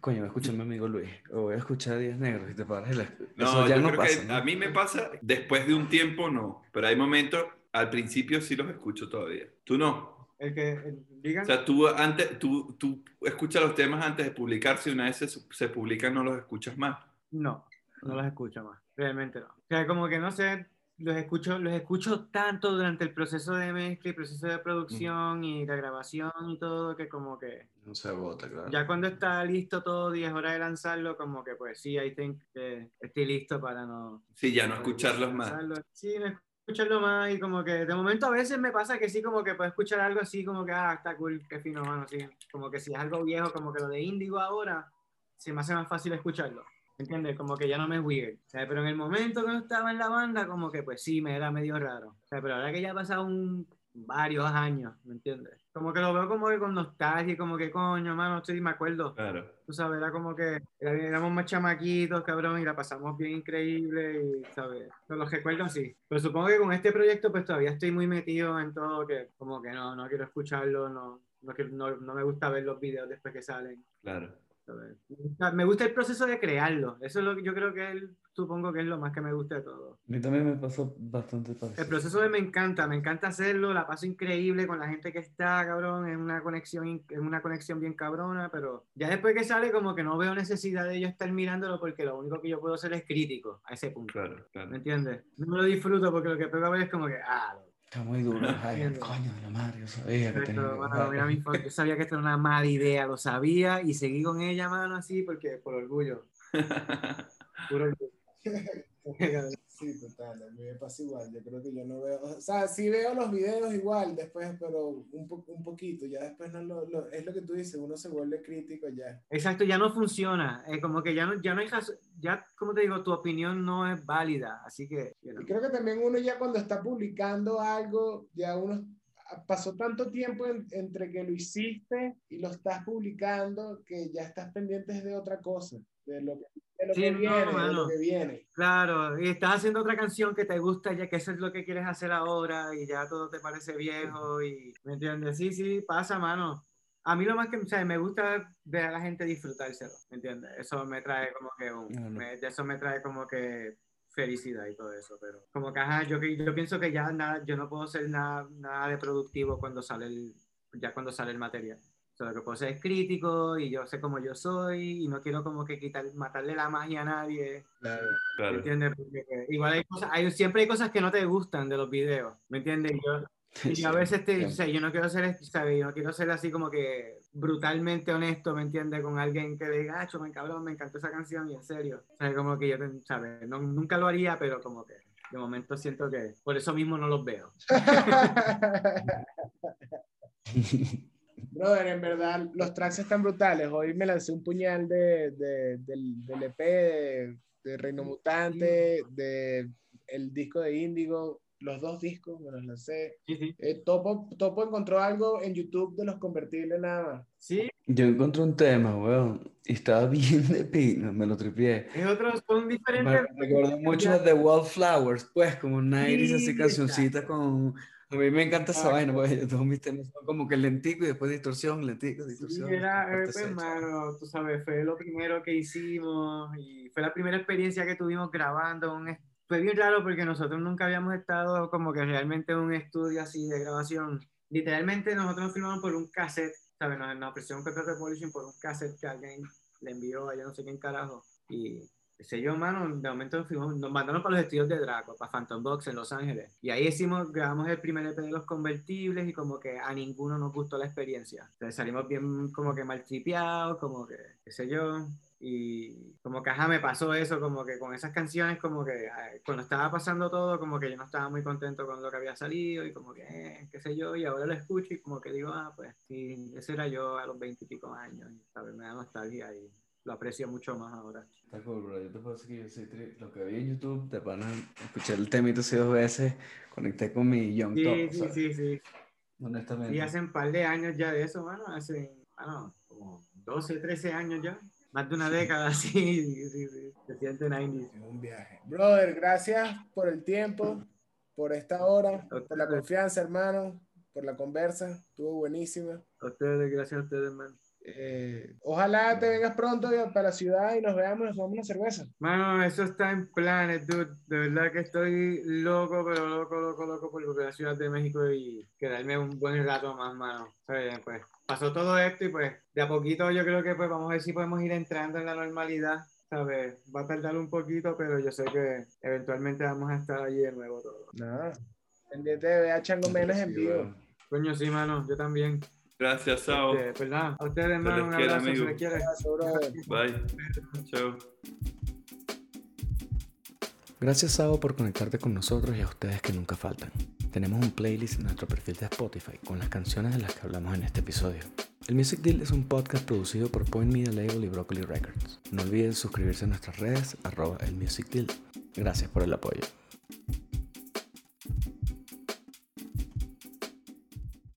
B: coño, voy a escuchar a mi amigo Luis, o voy a escuchar a Díaz Negros, y te paras la...
D: No,
B: Eso ya
D: yo
B: no
D: creo
B: pasa,
D: que
B: ¿no?
D: a mí me pasa, después de un tiempo no, pero hay momentos, al principio sí los escucho todavía. Tú no.
A: El que, el- digan,
D: O sea, tú, antes, tú, tú escuchas los temas antes de publicarse y una vez se, se publican no los escuchas más.
A: no, no los escucho más, realmente no. O sea, como que no sé, los escucho, los escucho tanto durante el proceso de mezcla y proceso de producción y la grabación y todo, que como que
B: No se agota, claro.
A: ya cuando está listo todo y es hora de lanzarlo, como que pues sí, I think que estoy listo para no...
D: Sí, ya no escucharlos más.
A: Sí, no escucharlo más y como que de momento a veces me pasa que sí, como que puedo escuchar algo así, como que, ah, está cool, qué fino, mano, sí. Como que si es algo viejo, como que lo de Índigo ahora, se me hace más fácil escucharlo. ¿Entiendes? Como que ya no me es weird. Sea, pero en el momento que no estaba en la banda, como que pues sí, me era medio raro. Sea, pero ahora que ya ha pasado un varios años, ¿me entiendes? Como que lo veo como que con nostalgia, como que coño, mano, estoy, me acuerdo.
D: Claro.
A: Tú sabes, era como que era- éramos más chamaquitos, cabrón, y la pasamos bien increíble, y, ¿sabes? Pero los recuerdo sí. Pero supongo que con este proyecto, pues todavía estoy muy metido en todo, que como que no, no quiero escucharlo, no, no, no, no me gusta ver los videos después que salen.
D: Claro.
A: ¿Sabes? Me gusta, me el proceso de crearlo. Eso es lo que yo creo que él, supongo que es lo más que me gusta de todo.
B: A mí también me pasó bastante
A: El
B: parecido.
A: proceso de me encanta, me encanta hacerlo, la paso increíble con la gente que está, cabrón, es una conexión, es una conexión bien cabrona, pero ya después que sale como que no veo necesidad de yo estar mirándolo porque lo único que yo puedo hacer es crítico a ese punto,
D: Claro,
A: ¿me
D: claro.
A: entiendes? No me lo disfruto porque lo que pego a ver es como que, ah,
B: Está muy duro. Ay,
A: Entiendo.
B: coño de la madre, yo sabía que tenía
A: mira mi yo sabía que esto era una mala idea, lo sabía y seguí con ella, mano, así porque por orgullo, puro orgullo.
C: Sí, total, a mí me pasa igual. Yo creo que yo no veo, o sea, sí veo los videos igual después, pero un, po- un poquito, ya después no lo, lo- es lo que tú dices, uno se vuelve crítico ya.
A: Exacto, ya no funciona. Es como que ya no, ya no hay ya, como te digo, tu opinión no es válida. Así que, you know.
C: Y creo que también uno ya cuando está publicando algo, ya uno pasó tanto tiempo en- entre que lo hiciste y lo estás publicando que ya estás pendiente de otra cosa, de lo que, de lo
A: Sí,
C: que
A: no,
C: viene, de
A: mano.
C: lo que viene.
A: claro, y estás haciendo otra canción que te gusta, ya que eso es lo que quieres hacer ahora y ya todo te parece viejo y, ¿me entiendes? Sí, sí, pasa, mano. A mí lo más que, o sea, me gusta ver a la gente disfrutárselo, ¿me entiendes? Eso me trae como que un,
B: No, no.
A: me- de eso me trae como que felicidad y todo eso, pero como que, ajá, yo, que- yo pienso que ya nada, yo no puedo hacer nada, nada de productivo cuando sale el, ya cuando sale el material. O sea, lo que puedo ser crítico y yo sé cómo yo soy y no quiero como que quitar, matarle la magia a nadie,
C: Claro.
A: ¿me
D: Claro.
A: entiendes? Porque igual hay cosas, hay, siempre hay cosas que no te gustan de los videos, ¿me entiendes? Y Yo, y a veces te, o sea, yo no quiero ser, ¿sabes? Yo no quiero ser así como que brutalmente honesto, ¿me entiendes? Con alguien que diga, ah, me cabrón, me encantó esa canción y en serio. O sea, como que yo, ¿sabes? No, nunca lo haría, pero como que de momento siento que por eso mismo no los veo.
C: Brother, en verdad, los tracks están brutales. Hoy me lancé un puñal de, de- del, del EP de, de Reino Mutante, de el disco de Índigo, los dos discos me los lancé.
A: Sí, sí.
C: Eh, Topo, Topo encontró algo en YouTube de los convertibles nada más.
A: Sí,
B: Yo encontré un tema, weón, y estaba bien de pinga, me lo tripié.
A: es otro, son
B: Me
A: diferentes.
B: recordó mucho a The Wallflowers, pues, como 90s, así
A: Sí,
B: cancioncitas
A: exacto.
B: con... A mí me encanta esa vaina, porque todos mis temas son como que lentico y después distorsión, lentico,
A: Sí,
B: distorsión.
A: era, eh, pues,
B: secha.
A: mano, tú sabes, fue lo primero que hicimos y fue la primera experiencia que tuvimos grabando. Un, fue bien raro porque nosotros nunca habíamos estado como que realmente en un estudio así de grabación. Literalmente nosotros nos filmamos por un cassette, ¿sabes? Nos, nos ofrecieron un contrato de publishing por un cassette que alguien le envió a yo no sé quién carajo. Y sé yo, mano, de momento fuimos- nos mandaron para los estudios de Draco, para Phantom Box en Los Ángeles. Y ahí hicimos, grabamos el primer EP de los convertibles y como que a ninguno nos gustó la experiencia. Entonces salimos bien como que mal tripeados, como que, qué sé yo. Y como que, ajá, me pasó eso, como que con esas canciones, como que ay, cuando estaba pasando todo, como que yo no estaba muy contento con lo que había salido y como que, eh, qué sé yo, y ahora lo escucho y como que digo, ah, pues sí, ese era yo a los veintipico años, ¿sabes? Me da nostalgia y lo aprecio mucho más ahora.
B: Está cool, bro. Yo te puedo decir que yo soy tri- lo que vi en YouTube, te van a escuchar el temito así dos veces, conecté con mi Young
A: Sí,
B: Top,
A: sí,
B: ¿sabes?
A: sí, sí.
B: Honestamente.
A: Y hace un par de años ya de eso, mano, hace, bueno, como 12, 13 años ya, más de una década, sí, sí, sí, sí. se siente 90
C: Es un viaje. Brother, gracias por el tiempo, por esta hora, por la confianza, hermano, por la conversa. Estuvo buenísima.
A: A ustedes, gracias a ustedes, man.
C: Eh, ojalá te vengas pronto para la ciudad y nos veamos y nos tomamos una cerveza.
A: Mano, eso está en planes, dude. De verdad que estoy loco, pero loco, loco, loco por volver a la Ciudad de México y quedarme un buen rato más, mano. ¿Sabes? Pues pasó todo esto y pues de a poquito yo creo que pues vamos a ver si podemos ir entrando en la normalidad. ¿Sabes? Va a tardar un poquito, pero yo sé que eventualmente vamos a estar allí de nuevo todo.
C: Nada. Pendiente de ver a Chango Menas en vivo.
A: Coño, sí, mano, yo también.
D: Gracias, Sao.
A: Este, pues nada, a ustedes,
D: les
A: hermano, un abrazo, se
D: amigo.
A: les quiere.
D: Bye. Chao.
B: Gracias, Sabo, por conectarte con nosotros y a ustedes que nunca faltan. Tenemos un playlist en nuestro perfil de Spotify con las canciones de las que hablamos en este episodio. El Music Deal es un podcast producido por Point Media Label y Broccoli Records. No olviden suscribirse a nuestras redes, arroba el Music Deal. Gracias por el apoyo.